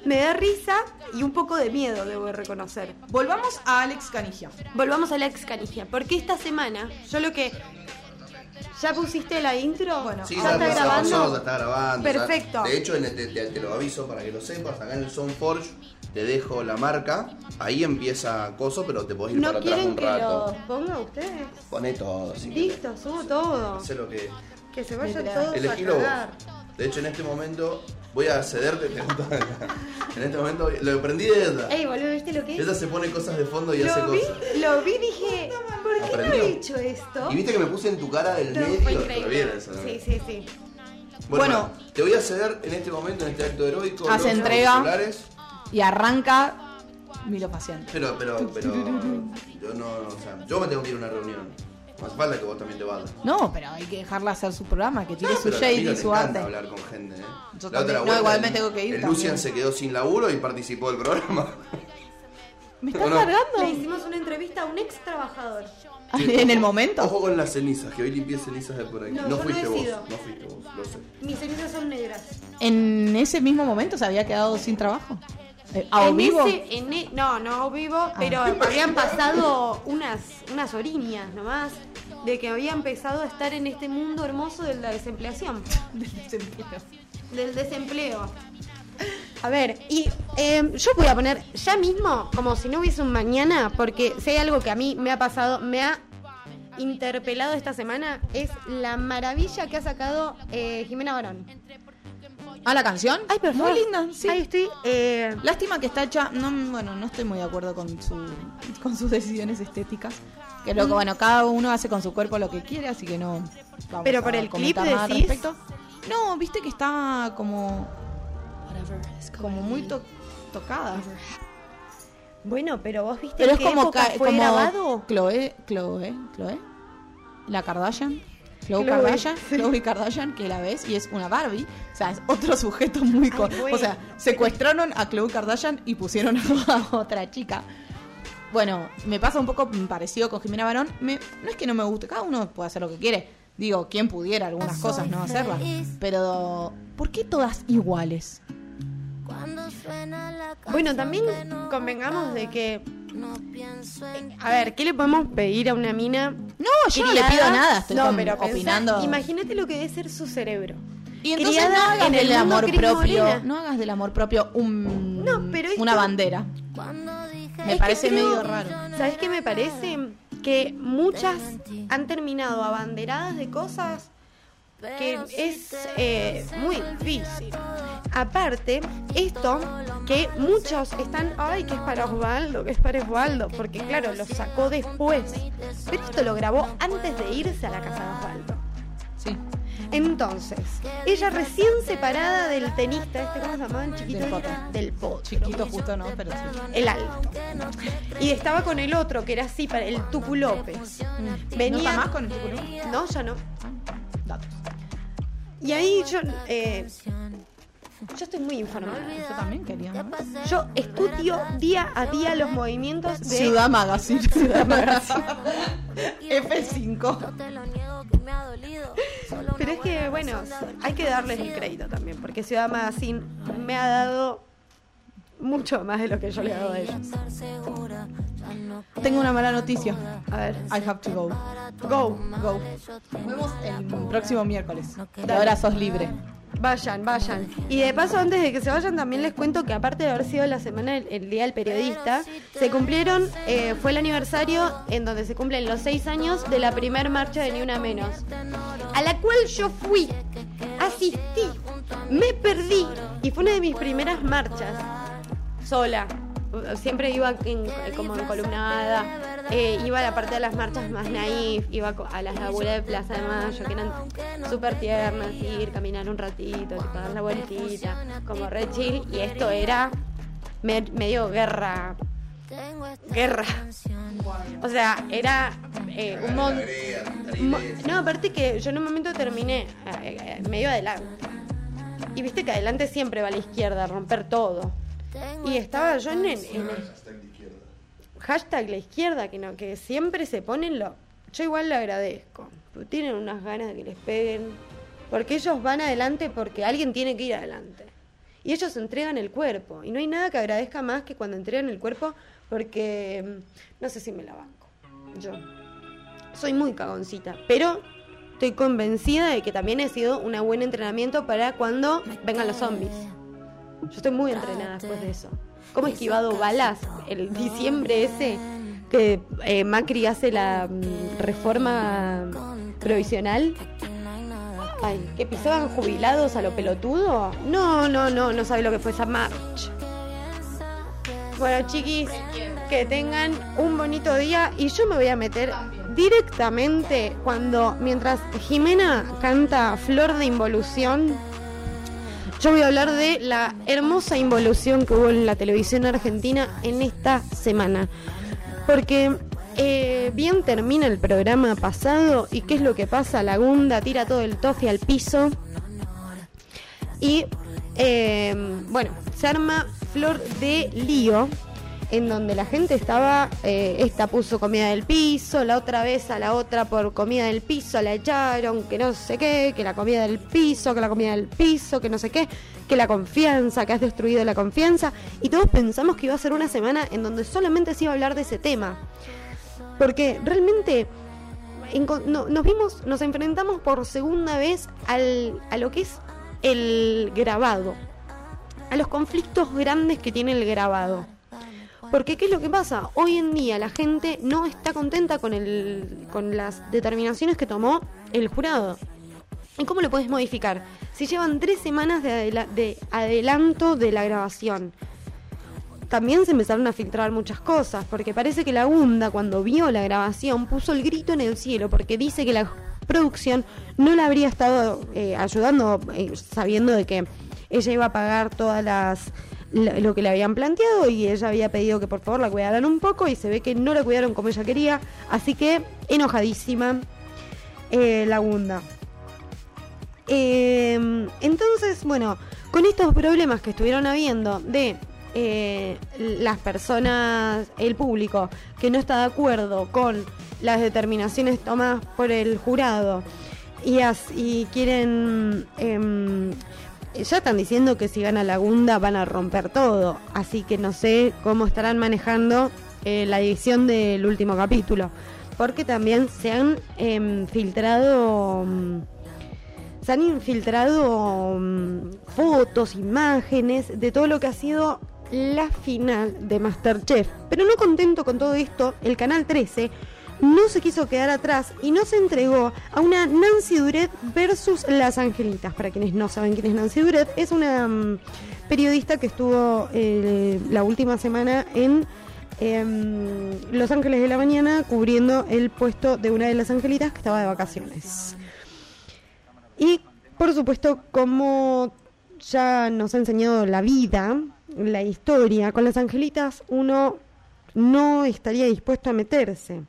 me da risa y un poco de miedo, debo de reconocer. Volvamos a Alex Canigia. Volvamos a la ex Canigia, porque esta semana, yo lo que. ¿Ya pusiste la intro? Bueno, Sí, ¿ya está grabando? pasó, ya está grabando. Perfecto. De hecho, en el- te, te- te lo aviso para que lo sepas, acá en el Soundforge te dejo la marca, ahí empieza coso, pero te podés ir ¿No para atrás quieren un que rato. lo ponga ustedes? Poné todo, si querés. Listo, subo todo. Hacé lo que. Que se Literal. todos Elegilo a vos. De hecho, en este momento voy a cederte. te- en este momento lo aprendí de ella. Ey, boludo, ¿viste lo que es? Ella se pone cosas de fondo y hace vi, cosas. lo vi dije, ¿por qué no he hecho esto? Y viste que me puse en tu cara del No, medio. fue Lo vieron ¿no? Sí, sí, sí. Bueno, Bueno. te voy a ceder en este momento, en este acto heroico. Hace los entrega. Y arranca Milo Paciente. Pero, pero, pero. Yo no. O sea, yo me tengo que ir a una reunión. No hace falta que vos también te vayas. No, pero hay que dejarla hacer su programa, que tire No, su shade y su encanta arte. hablar con gente, ¿eh? Yo La también. otra No, igual me tengo que ir El también. Lucian se quedó sin laburo y participó del programa. ¿Me estás ¿O no? cargando? Le hicimos una entrevista a un ex trabajador. en el momento. Ojo con las cenizas, que hoy limpié cenizas de por aquí. No, No, yo no fuiste vos, no fuiste vos, lo sé. Mis cenizas son negras. En ese mismo momento se había quedado sin trabajo. ¿A En vivo? ese- en e- no, no vivo, pero habían pasado unas, unas oriñas nomás de que había empezado a estar en este mundo hermoso de la desempleación. del desempleo. A ver, y eh, yo voy a poner ya mismo, como si no hubiese un mañana, porque si hay algo que a mí me ha pasado, me ha interpelado esta semana, es la maravilla que ha sacado eh, Jimena Barón. ¿A la canción? Ay, pero Muy linda, sí. Ahí estoy. eh, Lástima que está hecha, no, bueno, no estoy muy de acuerdo con su con sus decisiones estéticas. Que lo que bueno, cada uno hace con su cuerpo lo que quiere, así que no vamos Pero a por el clip al respecto. No, viste que está como como muy to- tocada. bueno, pero vos viste Pero en es como época ca- fue como grabado. Chloe, Chloe, Chloe, la Kardashian. Chloe Chloe, Kardashian, sí. Chloe Kardashian, que la ves y es una Barbie, o sea, es otro sujeto muy... Ay, o sea, secuestraron a Chloe Kardashian y pusieron a otra chica. Bueno, me pasa un poco parecido con Jimena Barón. Me- no es que no me guste, cada uno puede hacer lo que quiere. Digo, quien pudiera algunas cosas no hacerlas. Pero, ¿por qué todas iguales? Bueno, también convengamos de que. A ver, ¿qué le podemos pedir a una mina? No, yo no le pido nada, estoy no, pero pensá- opinando. Imagínate lo que debe ser su cerebro. Y entonces Criada no hagas en del amor propio, Morena. no hagas del amor propio un, No, pero esto- una bandera. Me parece creo- medio raro. ¿Sabes qué me parece? Que muchas han terminado abanderadas de cosas que es eh, muy difícil. Aparte, esto que muchos están, ay, que es para Osvaldo, que es para Osvaldo, porque claro, lo sacó después. Pero esto lo grabó antes de irse a la casa de Osvaldo. Sí. Entonces, ella recién separada del tenista, este, ¿cómo se llamaba? El chiquito Del potro. Del potro. Chiquito justo no, pero sí. El alto. Y estaba con el otro, que era así, para el Tucu López. Venía. ¿No está más con el título? No, ya no. Datos. Y ahí yo. eh, yo estoy muy informada. Yo también quería. ¿no? Yo estudio día a día los movimientos de. Ciudad Magazine. Ciudad Magazine. F5. Pero es que, bueno, hay que darles el crédito también, porque Ciudad Magazine me ha dado mucho más de lo que yo le he dado a ellos. Tengo una mala noticia. A ver, I have to go. go. Go. Nos vemos el próximo miércoles. De ahora sos libre. Vayan, vayan. Y de paso, antes de que se vayan, también les cuento que aparte de haber sido la semana del el Día del Periodista, se cumplieron, eh, fue el aniversario en donde se cumplen los seis años de la primer marcha de Ni Una Menos, a la cual yo fui. asistí, me perdí y fue una de mis primeras marchas sola. Siempre iba en- como en columnada, eh, iba a la parte de las marchas más naif, iba a las abuelas de Plaza de Mayo, que eran súper tiernas, ir, caminar un ratito, tipo, dar la vueltita, como re chill, y esto era me- medio guerra, guerra. O sea, era eh, un montón... Mo- No, aparte que yo en un momento terminé eh, medio adelante. Y viste que adelante siempre va a la izquierda, a romper todo. Y estaba yo en, en- en el hashtag la izquierda, que no, que siempre se ponen lo. Yo igual le agradezco. porque tienen unas ganas de que les peguen. Porque ellos van adelante porque alguien tiene que ir adelante. Y ellos entregan el cuerpo. Y no hay nada que agradezca más que cuando entregan el cuerpo porque mm, no sé si me la banco. Yo soy muy cagoncita, pero estoy convencida de que también he sido un buen entrenamiento para cuando vengan los zombies. Yo estoy muy entrenada después de eso. ¿Cómo he esquivado balas el diciembre ese que eh, Macri hace la mm, reforma provisional? Ay, que pisaban jubilados a lo pelotudo. No, no, no, no sabe lo que fue esa marcha. Bueno, chiquis, que tengan un bonito día y yo me voy a meter directamente cuando, mientras Jimena canta Flor de Involución, yo voy a hablar de la hermosa involución que hubo en la televisión argentina en esta semana. Porque eh, bien termina el programa pasado y qué es lo que pasa, la Gunda tira todo el tofe al piso y eh, bueno, se arma flor de lío en donde la gente estaba, eh, esta puso comida del piso, la otra vez a la otra por comida del piso la echaron, que no sé qué, que la comida del piso, que la comida del piso, que no sé qué, que la confianza, que has destruido la confianza, y todos pensamos que iba a ser una semana en donde solamente se iba a hablar de ese tema, porque realmente nos vimos, nos enfrentamos por segunda vez al, a lo que es el grabado, a los conflictos grandes que tiene el grabado. Porque ¿qué es lo que pasa? Hoy en día la gente no está contenta con, el, con las determinaciones que tomó el jurado. ¿Y cómo lo puedes modificar? Si llevan tres semanas de, adela- de adelanto de la grabación. También se empezaron a filtrar muchas cosas, porque parece que la Gunda cuando vio la grabación puso el grito en el cielo, porque dice que la producción no la habría estado eh, ayudando, eh, sabiendo de que ella iba a pagar todas las lo que le habían planteado y ella había pedido que por favor la cuidaran un poco y se ve que no la cuidaron como ella quería, así que enojadísima eh, la Gunda. Eh, entonces, bueno, con estos problemas que estuvieron habiendo de eh, las personas, el público, que no está de acuerdo con las determinaciones tomadas por el jurado y, as- y quieren... ya están diciendo que si gana la Gunda van a romper todo, así que no sé cómo estarán manejando eh, la edición del último capítulo, porque también se han em, filtrado... mm, se han infiltrado mm, fotos, imágenes de todo lo que ha sido la final de Masterchef. Pero no contento con todo esto, el Canal 13 no se quiso quedar atrás y no se entregó a una Nancy Duret versus Las Angelitas. Para quienes no saben quién es Nancy Duret, es una mm, periodista que estuvo eh, la última semana en em, Los Ángeles de la Mañana cubriendo el puesto de una de las angelitas que estaba de vacaciones. Y por supuesto, como ya nos ha enseñado la vida, la historia, con las angelitas uno no estaría dispuesto a meterse.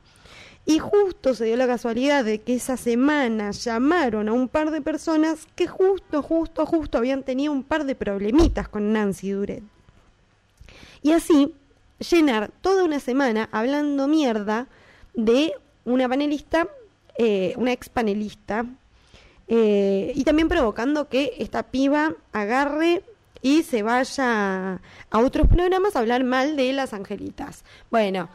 Y justo se dio la casualidad de que esa semana llamaron a un par de personas que justo, justo, justo habían tenido un par de problemitas con Nancy Duret. Y así llenar toda una semana hablando mierda de una panelista, eh, una ex panelista, eh, y también provocando que esta piba agarre y se vaya a otros programas a hablar mal de las angelitas. Bueno,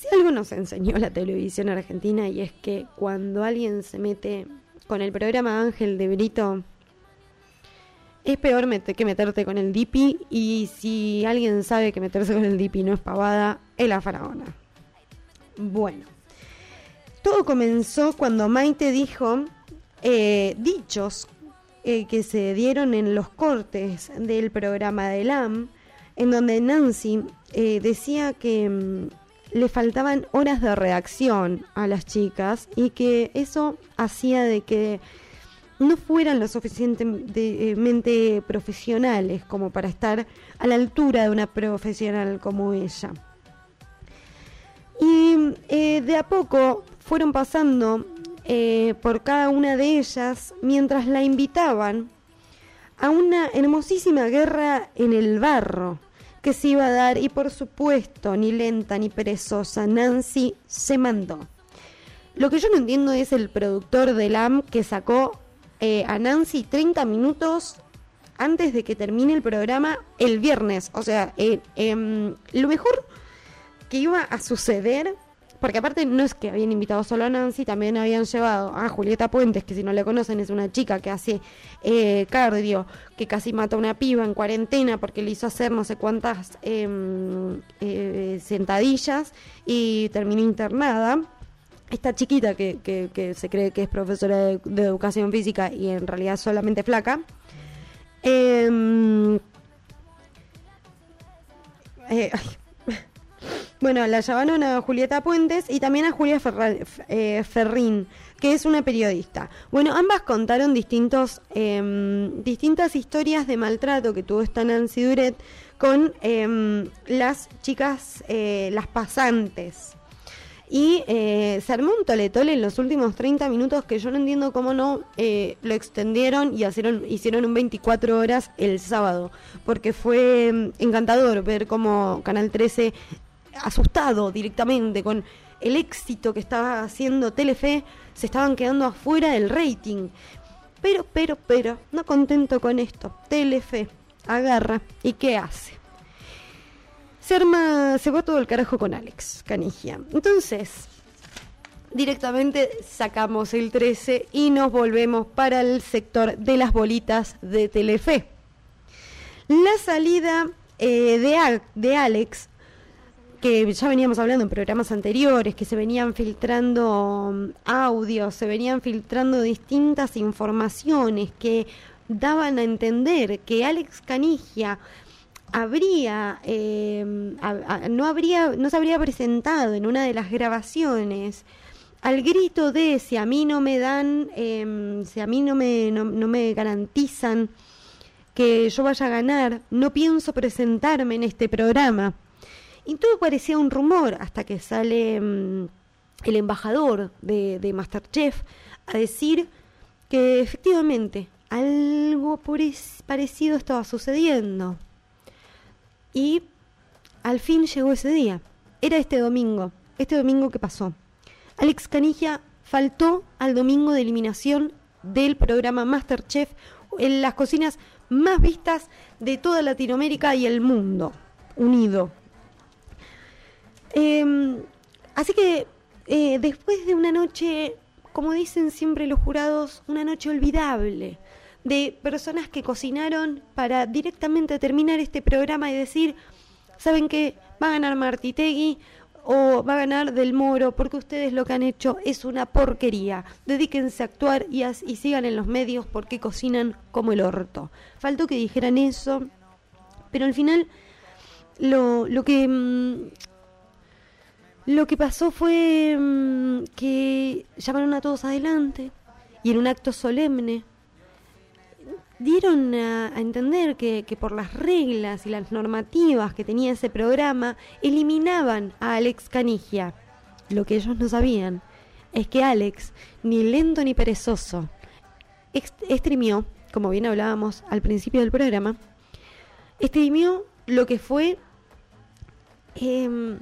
si algo nos enseñó la televisión argentina y es que cuando alguien se mete con el programa Ángel de Brito, es peor que meterte con el Dipi y si alguien sabe que meterse con el Dipi no es pavada, es la faraona. Bueno, todo comenzó cuando Maite dijo eh, dichos eh, que se dieron en los cortes del programa de LAM, en donde Nancy eh, decía que mm, le faltaban horas de redacción a las chicas y que eso hacía de que no fueran lo suficientemente profesionales como para estar a la altura de una profesional como ella. Y eh, de a poco fueron pasando eh, por cada una de ellas mientras la invitaban a una hermosísima guerra en el barro que se iba a dar y por supuesto, ni lenta ni perezosa, Nancy se mandó. Lo que yo no entiendo es el productor de LAM que sacó eh, a Nancy 30 minutos antes de que termine el programa el viernes. O sea, eh, em, lo mejor que iba a suceder, porque aparte no es que habían invitado solo a Nancy, también habían llevado a Julieta Puentes, que si no le conocen es una chica que hace eh, cardio, que casi mata a una piba en cuarentena porque le hizo hacer no sé cuántas em, sentadillas y terminó internada esta chiquita que, que, se cree que es profesora de, educación física y en realidad solamente flaca. Em, eh, bueno, la llamaron a Julieta Puentes y también a Julia eh, Ferrín, que es una periodista. Bueno, ambas contaron distintos, em, distintas historias de maltrato que tuvo esta Nancy Duret con em, las chicas, eh, las pasantes y eh, se armó un toletole en los últimos 30 minutos que yo no entiendo cómo no eh, lo extendieron y hicieron, hicieron un 24 horas el sábado. Porque fue mm, encantador ver cómo Canal 13, asustado directamente con el éxito que estaba haciendo Telefe, se estaban quedando afuera del rating. Pero, pero, pero, no contento con esto. Telefe agarra y ¿qué hace? se arma, se va todo el carajo con Alex Canigia. Entonces, directamente sacamos el 13 y nos volvemos para el sector de las bolitas de Telefe. La salida eh, de, de Alex, que ya veníamos hablando en programas anteriores, que se venían filtrando mm, audios, se venían filtrando distintas informaciones que daban a entender que Alex Canigia habría, eh, no habría, no se habría presentado en una de las grabaciones al grito de si a mí no me dan, em, si a mí no me, no, me garantizan que yo vaya a ganar, no pienso presentarme en este programa. Y todo parecía un rumor hasta que sale em, el embajador de, de Masterchef a decir que efectivamente algo parecido estaba sucediendo. Y al fin llegó ese día. Era este domingo. Este domingo que pasó. Alex Canigia faltó al domingo de eliminación del programa Masterchef en las cocinas más vistas de toda Latinoamérica y el mundo unido. Em, así que eh, después de una noche, como dicen siempre los jurados, una noche olvidable, de personas que cocinaron para directamente terminar este programa y decir, ¿saben qué? Va a ganar Martitegui o va a ganar Del Moro porque ustedes lo que han hecho es una porquería. Dedíquense a actuar y, sigan en los medios porque cocinan como el orto. Faltó que dijeran eso, pero al final lo, lo que... Mm, lo que pasó fue mm, que llamaron a todos adelante y en un acto solemne dieron a, entender que, por las reglas y las normativas que tenía ese programa, eliminaban a Alex Canigia. Lo que ellos no sabían es que Alex, ni lento ni perezoso, estrimió, como bien hablábamos al principio del programa, estrimió lo que fue em,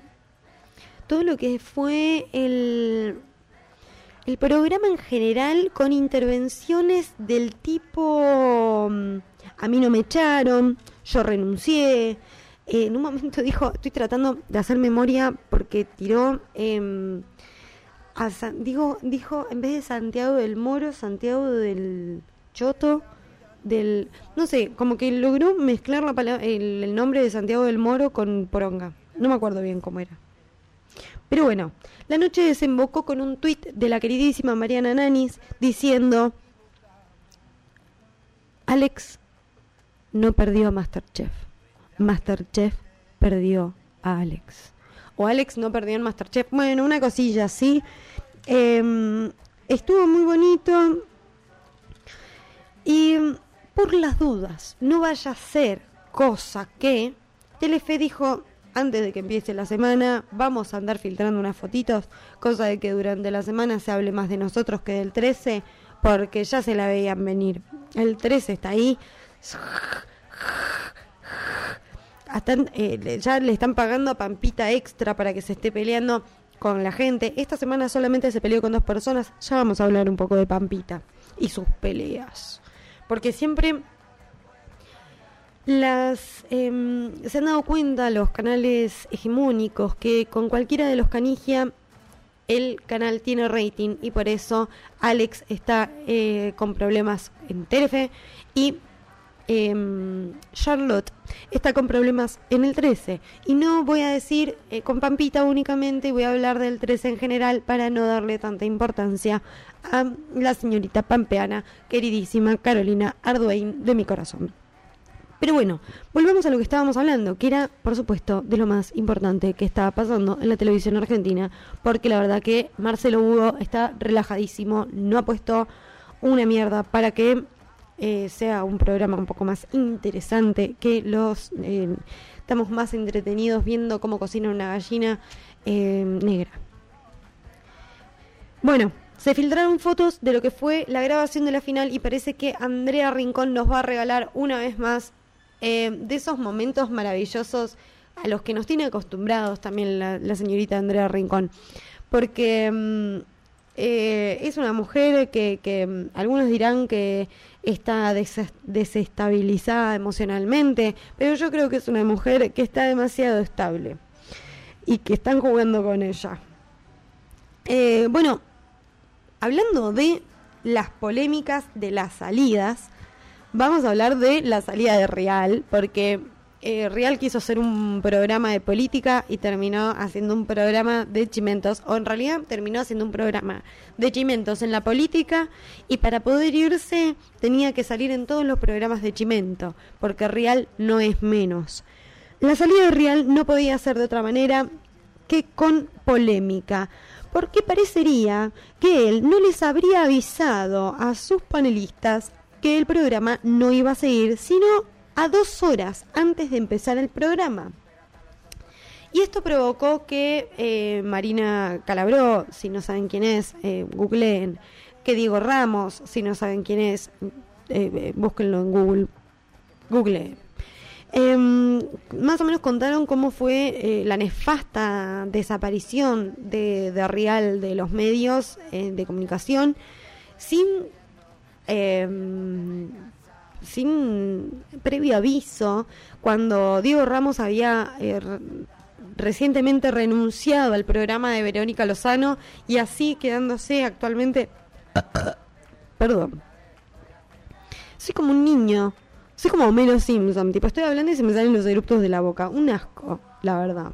todo lo que fue el el programa en general con intervenciones del tipo mm, a mí no me echaron, yo renuncié. Eh, en un momento dijo, estoy tratando de hacer memoria porque tiró, eh, digo, dijo, en vez de Santiago del Moro, Santiago del Choto, del, no sé, como que logró mezclar la palabra, el nombre de Santiago del Moro con Poronga. No me acuerdo bien cómo era. Pero bueno, la noche desembocó con un tuit de la queridísima Mariana Nanis diciendo, Alex no perdió a Masterchef. Masterchef perdió a Alex. O Alex no perdió en Masterchef. Bueno, una cosilla así. Em, estuvo muy bonito. Y por las dudas, no vaya a ser cosa que Telefe dijo antes de que empiece la semana, vamos a andar filtrando unas fotitos, cosa de que durante la semana se hable más de nosotros que del 13, porque ya se la veían venir. El 13 está ahí. Eh, ya le están pagando a Pampita extra para que se esté peleando con la gente. Esta semana solamente se peleó con dos personas. Ya vamos a hablar un poco de Pampita y sus peleas. Porque siempre las em, se han dado cuenta los canales hegemónicos que con cualquiera de los canigia el canal tiene rating y por eso Alex está eh, con problemas en Telefe y em, Charlotte está con problemas en el 13. Y no voy a decir eh, con Pampita únicamente, voy a hablar del 13 en general para no darle tanta importancia a la señorita pampeana, queridísima Carolina Arduin de mi corazón. Pero bueno, volvemos a lo que estábamos hablando, que era, por supuesto, de lo más importante que estaba pasando en la televisión argentina, porque la verdad que Marcelo Hugo está relajadísimo, no ha puesto una mierda para que eh, sea un programa un poco más interesante, que los eh, estamos más entretenidos viendo cómo cocina una gallina eh, negra. Bueno, se filtraron fotos de lo que fue la grabación de la final y parece que Andrea Rincón nos va a regalar una vez más eh, de esos momentos maravillosos a los que nos tiene acostumbrados también la, señorita Andrea Rincón. Porque mm, eh, es una mujer que, mm, algunos dirán que está desestabilizada emocionalmente, pero yo creo que es una mujer que está demasiado estable y que están jugando con ella. Eh, bueno, hablando de las polémicas de las salidas, vamos a hablar de la salida de Real, porque eh, Real quiso hacer un programa de política y terminó haciendo un programa de chimentos, o en realidad terminó haciendo un programa de chimentos en la política y para poder irse tenía que salir en todos los programas de chimento, porque Real no es menos. La salida de Real no podía ser de otra manera que con polémica porque parecería que él no les habría avisado a sus panelistas que el programa no iba a seguir, sino a dos horas antes de empezar el programa. Y esto provocó que eh, Marina Calabró, si no saben quién es, eh, googleen, que Diego Ramos, si no saben quién es, eh, eh búsquenlo en Google, Google. Em, más o menos contaron cómo fue la nefasta desaparición de, de Real de los medios de comunicación sin Em, sin previo aviso, cuando Diego Ramos había eh, recientemente renunciado al programa de Verónica Lozano y así quedándose actualmente... Perdón. Soy como un niño. Soy como Homero Simpson. Tipo, estoy hablando y se me salen los eruptos de la boca. Un asco, la verdad.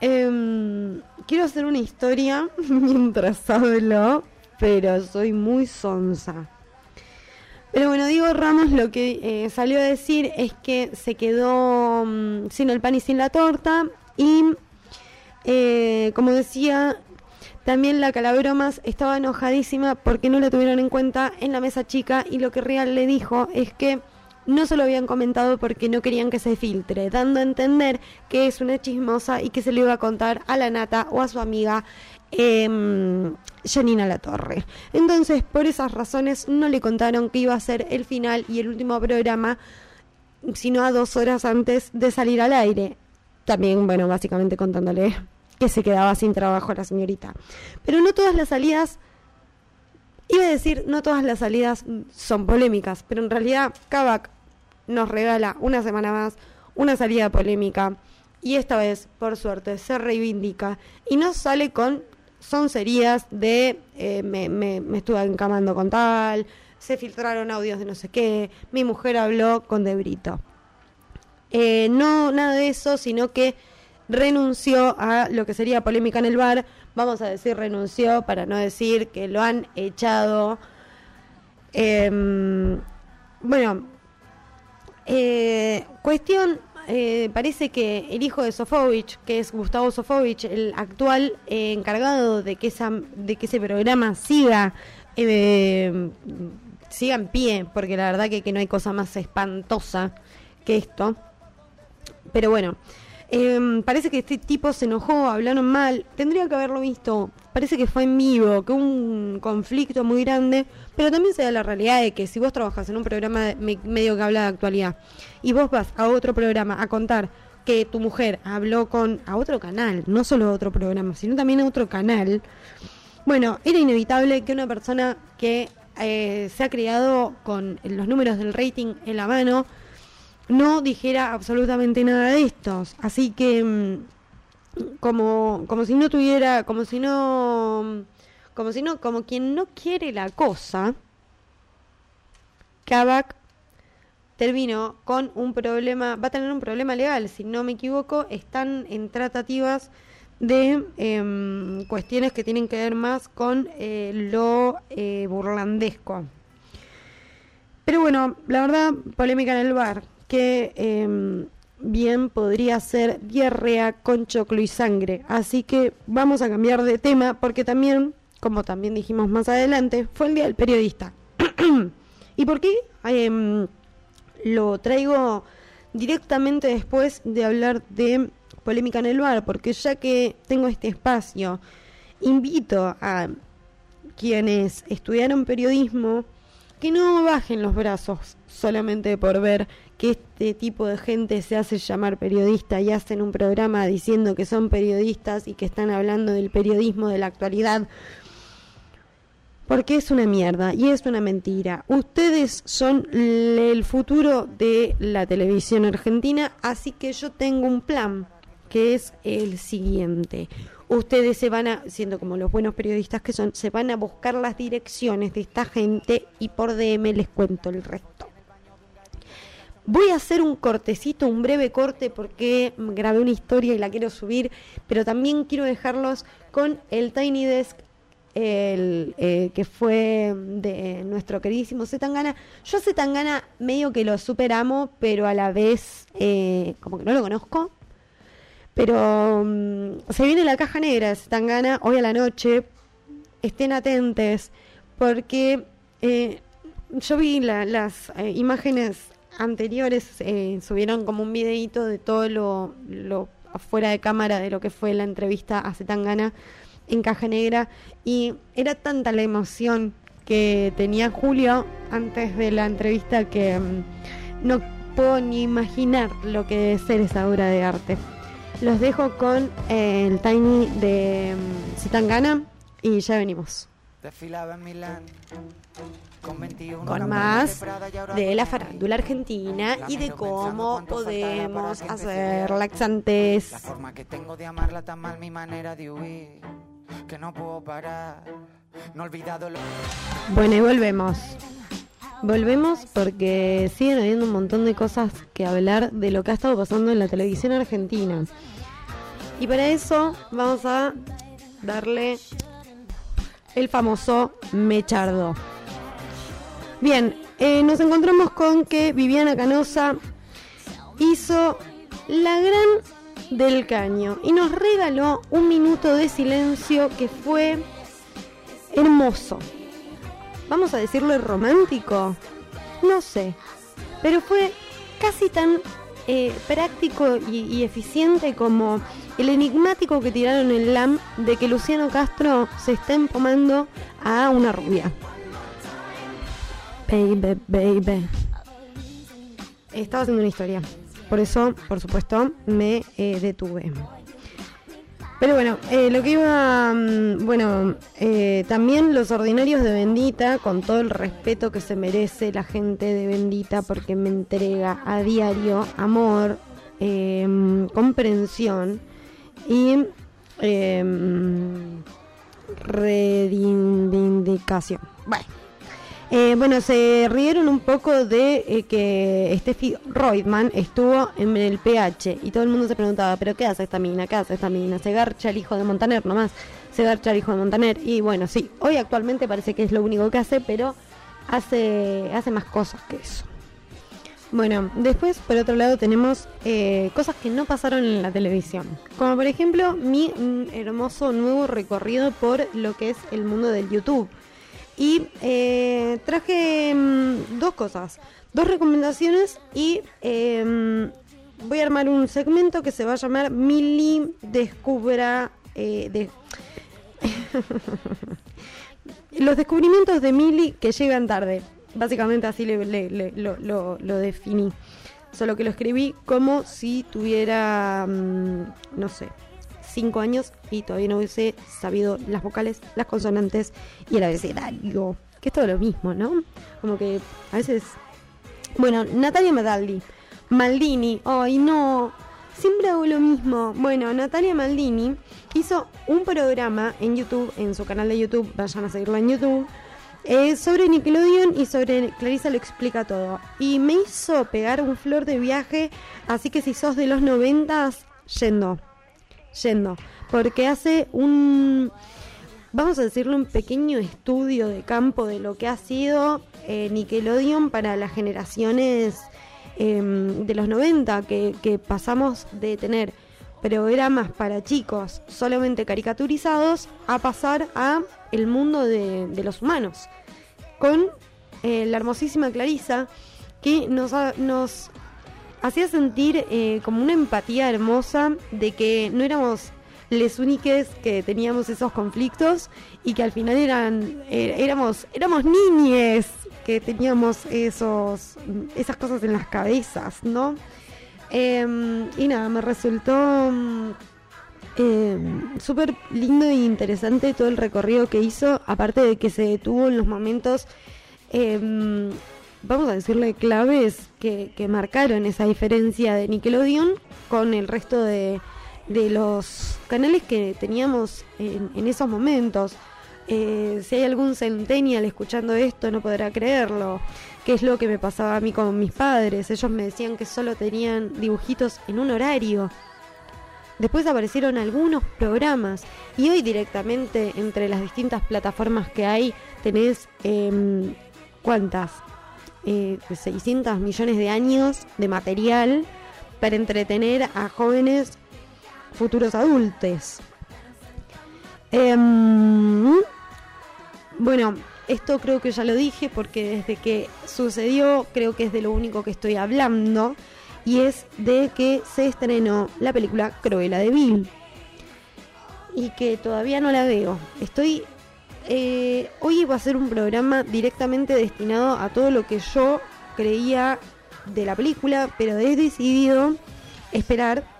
Em, quiero hacer una historia mientras hablo pero soy muy sonsa. Pero bueno, Diego Ramos lo que eh, salió a decir es que se quedó mm, sin el pan y sin la torta y, eh, como decía, también la Calabromas estaba enojadísima porque no la tuvieron en cuenta en la mesa chica y lo que Real le dijo es que no se lo habían comentado porque no querían que se filtre, dando a entender que es una chismosa y que se le iba a contar a la nata o a su amiga eh, Janina La Torre. Entonces, por esas razones, no le contaron que iba a ser el final y el último programa, sino a dos horas antes de salir al aire. También, bueno, básicamente contándole que se quedaba sin trabajo la señorita. Pero no todas las salidas, iba a decir, no todas las salidas son polémicas, pero en realidad Kavak nos regala una semana más una salida polémica y esta vez, por suerte, se reivindica y no sale con soncerías de eh, me, me, estuve encamando con tal, se filtraron audios de no sé qué, mi mujer habló con Debrito. Eh, no nada de eso, sino que renunció a lo que sería polémica en el bar, vamos a decir renunció para no decir que lo han echado Em, bueno, eh, cuestión, eh, parece que el hijo de Sofovich, que es Gustavo Sofovich, el actual eh, encargado de que, esa, de que ese programa siga, eh, siga en pie, porque la verdad que, que no hay cosa más espantosa que esto. Pero bueno, eh, parece que este tipo se enojó, hablaron mal. Tendría que haberlo visto. Parece que fue en vivo, que hubo un conflicto muy grande. Pero también se da la realidad de que si vos trabajas en un programa de- me- medio que habla de actualidad y vos vas a otro programa a contar que tu mujer habló con a otro canal, no solo a otro programa, sino también a otro canal. Bueno, era inevitable que una persona que eh, se ha criado con los números del rating en la mano no dijera absolutamente nada de estos. Así que mm, como, como si no tuviera, como si no, como si no, como quien no quiere la cosa, Kavak terminó con un problema, va a tener un problema legal, si no me equivoco, están en tratativas de em, cuestiones que tienen que ver más con eh, lo eh, burlandesco. Pero bueno, la verdad, polémica en el bar, que em, bien podría ser diarrea con choclo y sangre. Así que vamos a cambiar de tema porque también, como también dijimos más adelante, fue el Día del Periodista. ¿Y por qué em, lo traigo directamente después de hablar de polémica en el bar? Porque ya que tengo este espacio, invito a quienes estudiaron periodismo que no bajen los brazos solamente por ver que este tipo de gente se hace llamar periodista y hacen un programa diciendo que son periodistas y que están hablando del periodismo de la actualidad. Porque es una mierda y es una mentira. Ustedes son el futuro de la televisión argentina, así que yo tengo un plan que es el siguiente. Ustedes se van a, siendo como los buenos periodistas que son, se van a buscar las direcciones de esta gente y por DM les cuento el resto. Voy a hacer un cortecito, un breve corte porque grabé una historia y la quiero subir, pero también quiero dejarlos con el Tiny Desk el, eh, que fue de nuestro queridísimo Zetangana. Yo a Zetangana medio que lo superamo, pero a la vez eh, como que no lo conozco. Pero mm, se viene la caja negra de Zetangana hoy a la noche. Estén atentes porque eh, yo vi la- las imágenes anteriores, eh, subieron como un videito de todo lo, lo afuera de cámara de lo que fue la entrevista a Zetangana en Caja Negra y era tanta la emoción que tenía Julio antes de la entrevista que mm, no puedo ni imaginar lo que debe ser esa obra de arte. Los dejo con eh, el Tiny de mm, Zetangana y ya venimos Desfilaba en Milán con 21 con más de la farándula argentina y de cómo podemos hacer laxantes. La forma que tengo de amarla tan mal mi manera de huir que no puedo parar. No he olvidado lo Bueno, y volvemos. Volvemos porque siguen habiendo un montón de cosas que hablar de lo que ha estado pasando en la televisión argentina. Y para eso vamos a darle el famoso mechardo. Bien, eh, nos encontramos con que Viviana Canosa hizo la gran del caño y nos regaló un minuto de silencio que fue hermoso. Vamos a decirlo romántico. No sé. Pero fue casi tan eh, práctico y eficiente como el enigmático que tiraron en LAM de que Luciano Castro se está empomando a una rubia. Baby, baby. Estaba haciendo una historia. Por eso, por supuesto, me eh, detuve. Pero bueno, eh, lo que iba, mm, bueno, eh, también los ordinarios de Bendita, con todo el respeto que se merece la gente de Bendita, porque me entrega a diario amor, eh, comprensión y eh, reivindicación. Bueno. Eh, bueno, se rieron un poco de eh, que Steffi Reutemann estuvo en el PH y todo el mundo se preguntaba, ¿pero qué hace esta mina? ¿Qué hace esta mina? Se garcha el hijo de Montaner nomás, se garcha el hijo de Montaner. Y bueno, sí, hoy actualmente parece que es lo único que hace, pero hace, hace más cosas que eso. Bueno, después por otro lado tenemos eh, cosas que no pasaron en la televisión. Como por ejemplo mi hermoso nuevo recorrido por lo que es el mundo del YouTube. Y eh, traje mm, dos cosas, dos recomendaciones y em, voy a armar un segmento que se va a llamar Mili Descubra... eh. Los descubrimientos de Mili que llegan tarde. Básicamente así le, lo- lo definí. Solo que lo escribí como si tuviera, mm, no sé, cinco años y todavía no hubiese sabido las vocales, las consonantes y el abecedario. Que es todo lo mismo, ¿no? Como que a veces... Bueno, Natalia Madaldi. Maldini. Ay, no. Siempre hago lo mismo. Bueno, Natalia Maldini hizo un programa en YouTube, en su canal de YouTube, vayan a seguirla en YouTube, eh, sobre Nickelodeon y sobre Clarisa lo explica todo. Y me hizo pegar un flor de viaje, así que si sos de los noventas, yendo, yendo. Porque hace un, vamos a decirlo, un pequeño estudio de campo de lo que ha sido eh, Nickelodeon para las generaciones eh, de los 90, que, que pasamos de tener programas para chicos solamente caricaturizados a pasar a el mundo de, los humanos. Con eh, la hermosísima Clarisa que nos, nos hacía sentir eh, como una empatía hermosa de que no éramos les únicos que teníamos esos conflictos y que al final eran eh, éramos éramos niñes que teníamos esos esas cosas en las cabezas no Em, y nada me resultó em, súper lindo e interesante todo el recorrido que hizo aparte de que se detuvo en los momentos em, vamos a decirle claves que, que marcaron esa diferencia de Nickelodeon con el resto de, de los canales que teníamos en, en esos momentos. Eh, si hay algún centennial escuchando esto, no podrá creerlo. ¿Qué es lo que me pasaba a mí con mis padres? Ellos me decían que solo tenían dibujitos en un horario. Después aparecieron algunos programas y hoy directamente entre las distintas plataformas que hay tenés em, ¿cuántas? Eh, 600 millones de años de material para entretener a jóvenes futuros adultos. Em, bueno, esto creo que ya lo dije porque desde que sucedió creo que es de lo único que estoy hablando y es de que se estrenó la película Cruella de Vil y que todavía no la veo. Estoy eh, hoy va a ser un programa directamente destinado a todo lo que yo creía de la película, pero he decidido esperar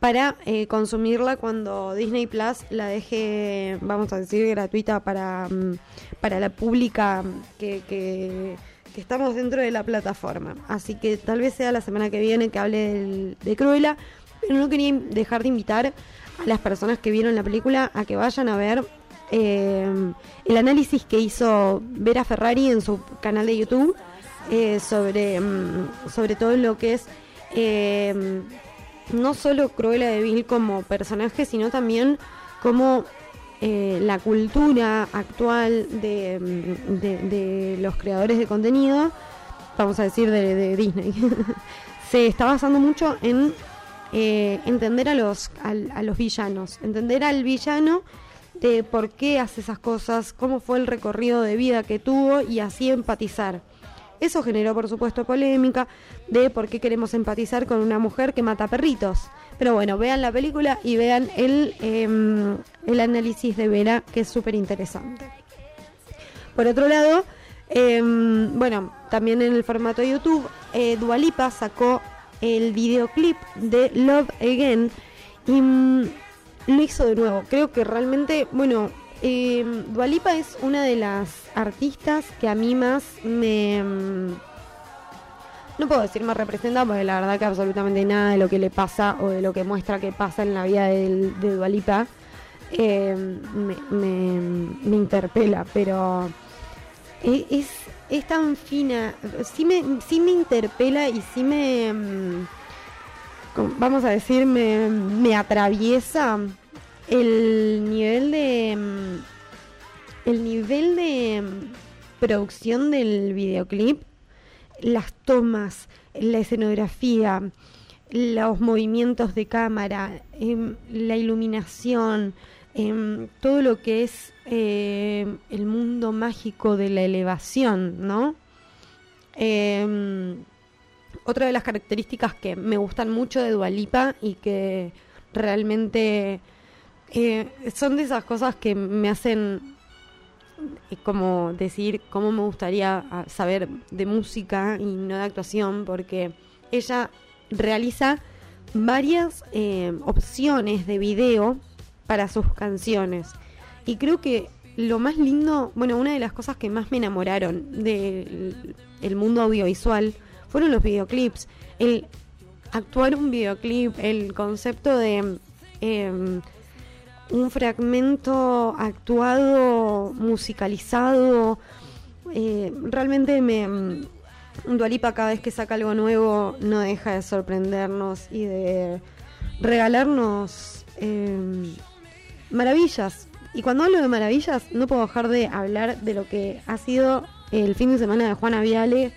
para eh, consumirla cuando Disney Plus la deje, vamos a decir, gratuita para, mm, para la pública que, que, estamos dentro de la plataforma. Así que tal vez sea la semana que viene que hable del- de Cruella, pero no quería dejar de invitar a las personas que vieron la película a que vayan a ver eh, el análisis que hizo Vera Ferrari en su canal de YouTube eh, sobre, mm, sobre todo lo que es eh, no solo Cruella de Vil como personaje, sino también como eh, la cultura actual de, mm, de- los creadores de contenido, vamos a decir de, Disney, se está basando mucho en eh, entender a los, a los villanos, entender al villano de por qué hace esas cosas, cómo fue el recorrido de vida que tuvo y así empatizar. Eso generó, por supuesto, polémica de por qué queremos empatizar con una mujer que mata perritos. Pero bueno, vean la película y vean el, em, el análisis de Vera, que es súper interesante. Por otro lado, em, bueno, también en el formato de YouTube, eh, Dualipa sacó el videoclip de Love Again y mm, lo hizo de nuevo. Creo que realmente, bueno, eh, Dualipa es una de las artistas que a mí más me... no puedo decir me representa porque la verdad que absolutamente nada de lo que le pasa o de lo que muestra que pasa en la vida del- de, Dualipa eh, me, me- interpela, pero e- es, es tan fina, sí me, sí me interpela y sí me, mm, vamos a decir, me, me atraviesa el nivel de, mm, el nivel de, producción del videoclip, las tomas, la escenografía, los movimientos de cámara, em, la iluminación, em, todo lo que es em, el mundo mágico de la elevación, ¿no? Em, otra de las características que me gustan mucho de Dualipa y que realmente eh, son de esas cosas que me hacen eh, como decir cómo me gustaría ah, saber de música y no de actuación, porque ella realiza varias eh, opciones de video para sus canciones. Y creo que lo más lindo, bueno, una de las cosas que más me enamoraron del el mundo audiovisual fueron los videoclips. El actuar un videoclip, el concepto de em, un fragmento actuado, musicalizado, eh, realmente me... Dualipa cada vez que saca algo nuevo no deja de sorprendernos y de regalarnos em, maravillas. Y cuando hablo de maravillas no puedo dejar de hablar de lo que ha sido el fin de semana de Juana Viale,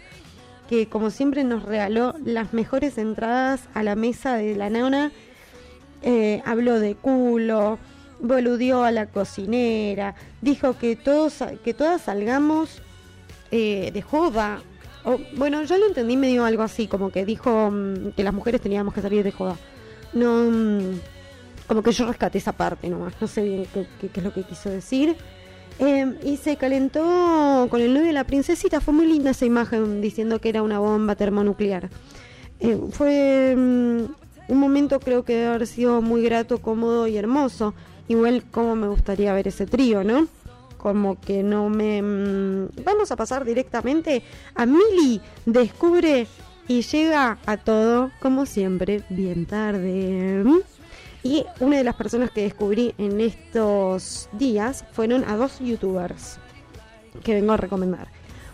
que como siempre nos regaló las mejores entradas a la mesa de la nona. Eh, habló de culo, boludió a la cocinera, dijo que todos que todas salgamos eh, de joda. O, bueno, yo lo entendí medio algo así, como que dijo mm, que las mujeres teníamos que salir de joda. No, mm, como que yo rescaté esa parte nomás, no sé bien qué, qué es lo que quiso decir. Eh, y se calentó con el novio de la princesita. Fue muy linda esa imagen diciendo que era una bomba termonuclear. Eh, fue mm, un momento creo que debe haber sido muy grato, cómodo y hermoso. Igual como me gustaría ver ese trío, ¿no? Como que no me... Mm, vamos a pasar directamente a Mili. Descubre y llega a todo, como siempre, bien tarde. Y una de las personas que descubrí en estos días fueron a dos youtubers que vengo a recomendar.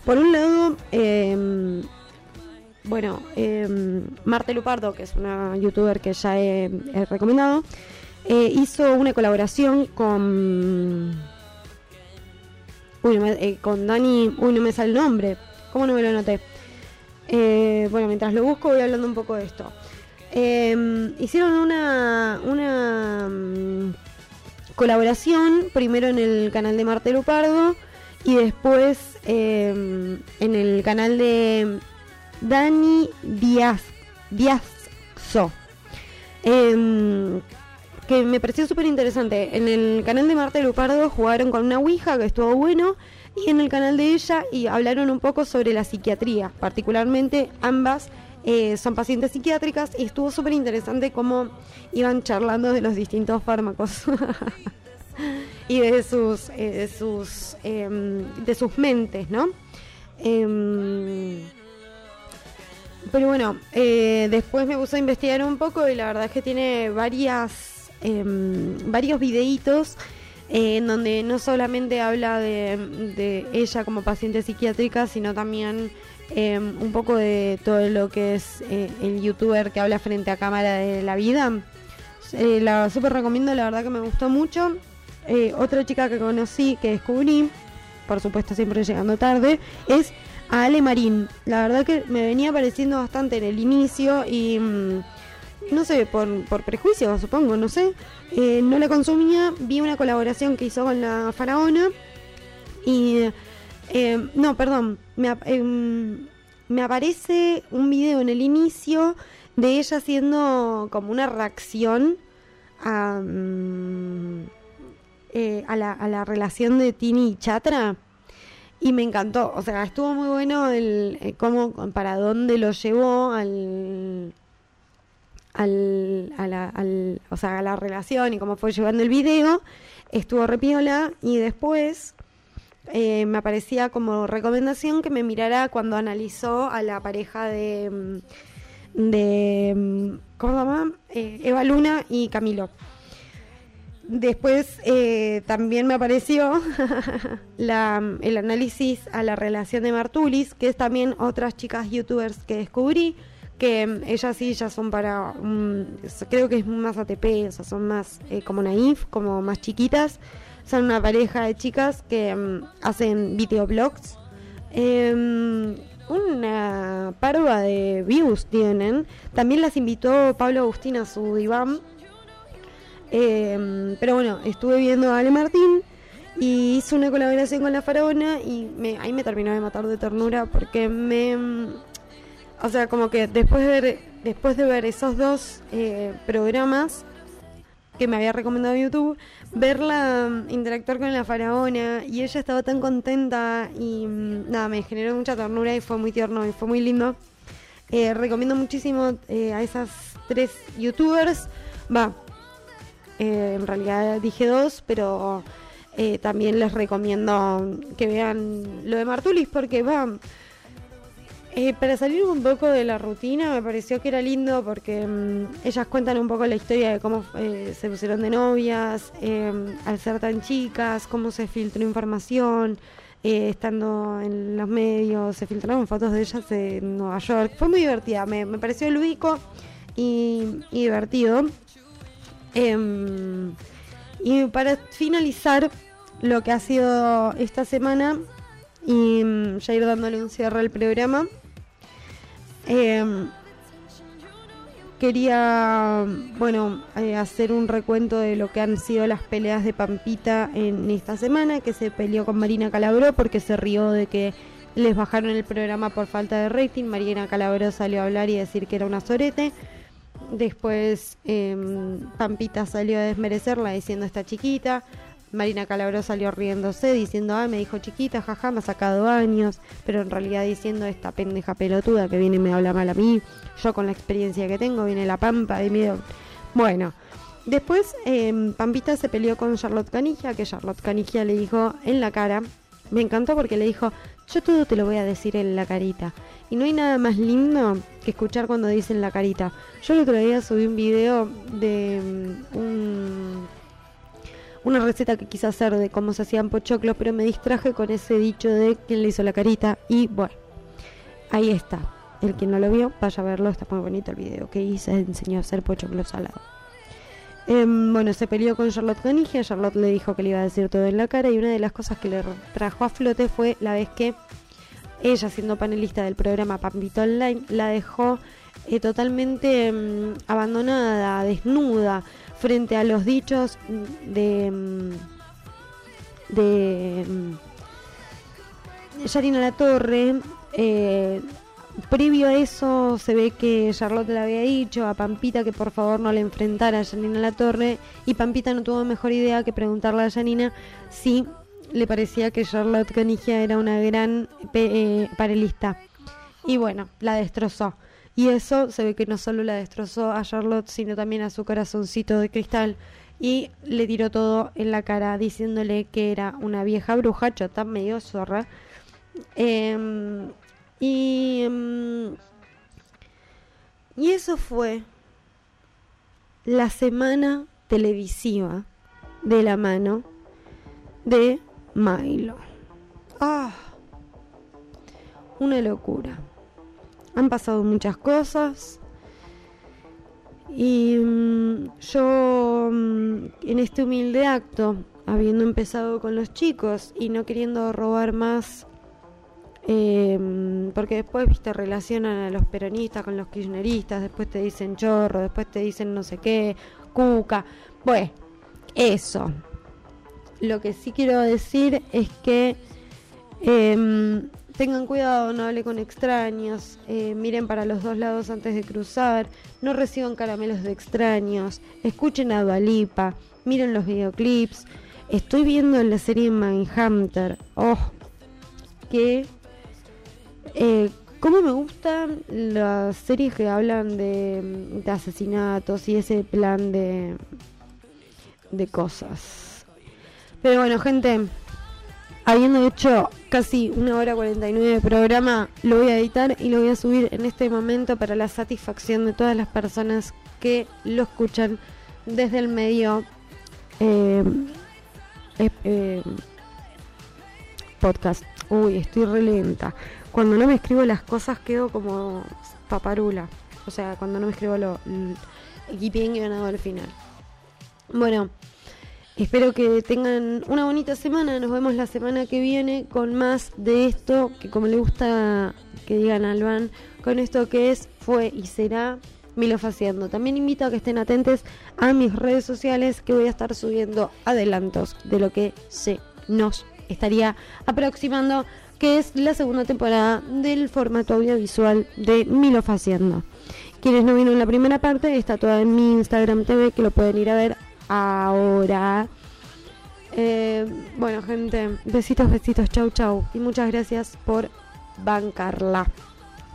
Por un lado, eh, bueno, eh, Marte Lupardo, que es una youtuber que ya he, recomendado, eh, hizo una colaboración con. Uy, eh, con Dani. Uy, no me sale el nombre. ¿Cómo no me lo noté? Eh, bueno, mientras lo busco, voy hablando un poco de esto. Eh, hicieron una, una um, colaboración, primero en el canal de Marte Lupardo y después eh, en el canal de Dani Díaz, Díazzo. Que me pareció súper interesante. En el canal de Marte Lupardo jugaron con una Ouija, que estuvo bueno, y en el canal de ella y hablaron un poco sobre la psiquiatría, particularmente ambas eh, son pacientes psiquiátricas y estuvo súper interesante cómo iban charlando de los distintos fármacos y de sus, eh, de, sus em, de sus mentes, ¿no? Em, pero bueno, eh, después me puse a investigar un poco y la verdad es que tiene varias, em, varios videitos en donde no solamente habla de, ella como paciente psiquiátrica, sino también Em, un poco de todo lo que es eh, el youtuber que habla frente a cámara de la vida. Eh, la super recomiendo, la verdad que me gustó mucho. Eh, otra chica que conocí, que descubrí, por supuesto siempre llegando tarde, es Ale Marín. La verdad que me venía apareciendo bastante en el inicio y mm, no sé, por, por prejuicio supongo, no sé. no la consumía, vi una colaboración que hizo con la faraona y eh, no, perdón. Em, me, aparece un video en el inicio de ella haciendo como una reacción a, mm, eh, a, la, a la relación de Tini y Chatra. Y me encantó. O sea, estuvo muy bueno el eh, cómo, para dónde lo llevó al, al, a la, al, o sea, a la relación y cómo fue llevando el video. Estuvo repiola y después eh, me aparecía como recomendación que me mirara cuando analizó a la pareja de, mm, de mm, ¿cómo se llama? Eh, Eva Luna y Camilo. Después eh, también me apareció la, el análisis a la relación de Martulis, que es también otras chicas youtubers que descubrí, que ellas sí ya son para, creo que es más ATP, o sea, son más como naif, como más chiquitas son una pareja de chicas que mm, hacen videoblogs Em, una parva de views tienen. También las invitó Pablo Agustín a su diván. Em, pero bueno, estuve viendo a Ale Martín y hizo una colaboración con la faraona y me, ahí me terminó de matar de ternura porque me... O sea, como que después de ver, después de ver esos dos eh, programas que me había recomendado YouTube, verla mm, interactuar con la faraona y ella estaba tan contenta y mm, nada, me generó mucha ternura y fue muy tierno y fue muy lindo. Eh, recomiendo muchísimo eh, a esas tres youtubers. Va, eh, en realidad dije dos, pero también les recomiendo que vean lo de Martulis porque va eh, para salir un poco de la rutina me pareció que era lindo porque mm, ellas cuentan un poco la historia de cómo eh, se pusieron de novias, em, al ser tan chicas, cómo se filtró información, eh, estando en los medios, se filtraron fotos de ellas en Nueva York. Fue muy divertida, me, pareció lúdico y, y divertido. Em, y para finalizar lo que ha sido esta semana y mm, ya ir dándole un cierre al programa. Eh, quería, bueno, eh, hacer un recuento de lo que han sido las peleas de Pampita en esta semana, que se peleó con Marina Calabró porque se rió de que les bajaron el programa por falta de rating. Marina Calabró salió a hablar y decir que era una sorete. Después em, Pampita salió a desmerecerla diciendo está chiquita. Marina Calabró salió riéndose diciendo, ah, me dijo chiquita, jaja, me ha sacado años, pero en realidad diciendo esta pendeja pelotuda que viene y me habla mal a mí, yo con la experiencia que tengo, viene la pampa y miedo. Bueno, después eh, Pampita se peleó con Charlotte Canigia, que Charlotte Canigia le dijo en la cara, me encantó porque le dijo, yo todo te lo voy a decir en la carita. Y no hay nada más lindo que escuchar cuando dicen la carita. Yo el otro día subí un video de mm, un una receta que quise hacer de cómo se hacían pochoclos, pero me distraje con ese dicho de quién le hizo la carita y bueno, ahí está. El que no lo vio, vaya a verlo, está muy bonito el video que hice, enseñó a hacer pochoclos salados. Em, bueno, se peleó con Charlotte Canigia, Charlotte le dijo que le iba a decir todo en la cara y una de las cosas que le trajo a flote fue la vez que ella, siendo panelista del programa Pampito Online, la dejó eh, totalmente em, abandonada, desnuda, frente a los dichos de mm, de mm, Yarina La Torre eh, previo a eso se ve que Charlotte le había dicho a Pampita que por favor no le enfrentara a Janina La Torre y Pampita no tuvo mejor idea que preguntarle a Janina si le parecía que Charlotte Canigia era una gran eh, parelista y bueno, la destrozó. Y eso se ve que no solo la destrozó a Charlotte, sino también a su corazoncito de cristal. Y le tiró todo en la cara diciéndole que era una vieja bruja, chota, medio zorra. Em, y, em, y eso fue la semana televisiva de la mano de Milo. Ah, una locura han pasado muchas cosas y mm, yo mm, en este humilde acto, habiendo empezado con los chicos y no queriendo robar más, em, porque después viste relacionan a los peronistas con los kirchneristas, después te dicen chorro, después te dicen no sé qué, cuca, bueno, eso. Lo que sí quiero decir es que eh, Tengan cuidado, no hable con extraños, eh, miren para los dos lados antes de cruzar, no reciban caramelos de extraños, escuchen a Dualipa, miren los videoclips. Estoy viendo la serie Mindhunter. Oh, que. Eh, ¿Cómo me gustan las series que hablan de, de asesinatos y ese plan de, de cosas? Pero bueno, gente, habiendo hecho casi una hora 49 de programa, lo voy a editar y lo voy a subir en este momento para la satisfacción de todas las personas que lo escuchan desde el medio eh, eh, podcast. Uy, estoy re lenta. Cuando no me escribo las cosas quedo como paparula. O sea, cuando no me escribo lo, y bien ganado al final. Bueno, Espero que tengan una bonita semana. Nos vemos la semana que viene con más de esto que como le gusta que digan al Alban, con esto que es, fue y será Milo Faciendo. También invito a que estén atentos a mis redes sociales que voy a estar subiendo adelantos de lo que se nos estaría aproximando, que es la segunda temporada del formato audiovisual de Milo Faciendo. Quienes no vieron la primera parte, está toda en mi Instagram TV, que lo pueden ir a ver ahora. Eh, bueno, gente, besitos, besitos, chau, chau. Y muchas gracias por bancarla.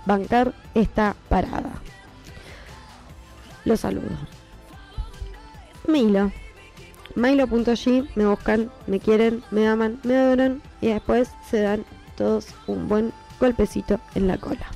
Bancar esta parada. Los saludo. Milo. Milo.g, me buscan, me quieren, me aman, me adoran y después se dan todos un buen golpecito en la cola.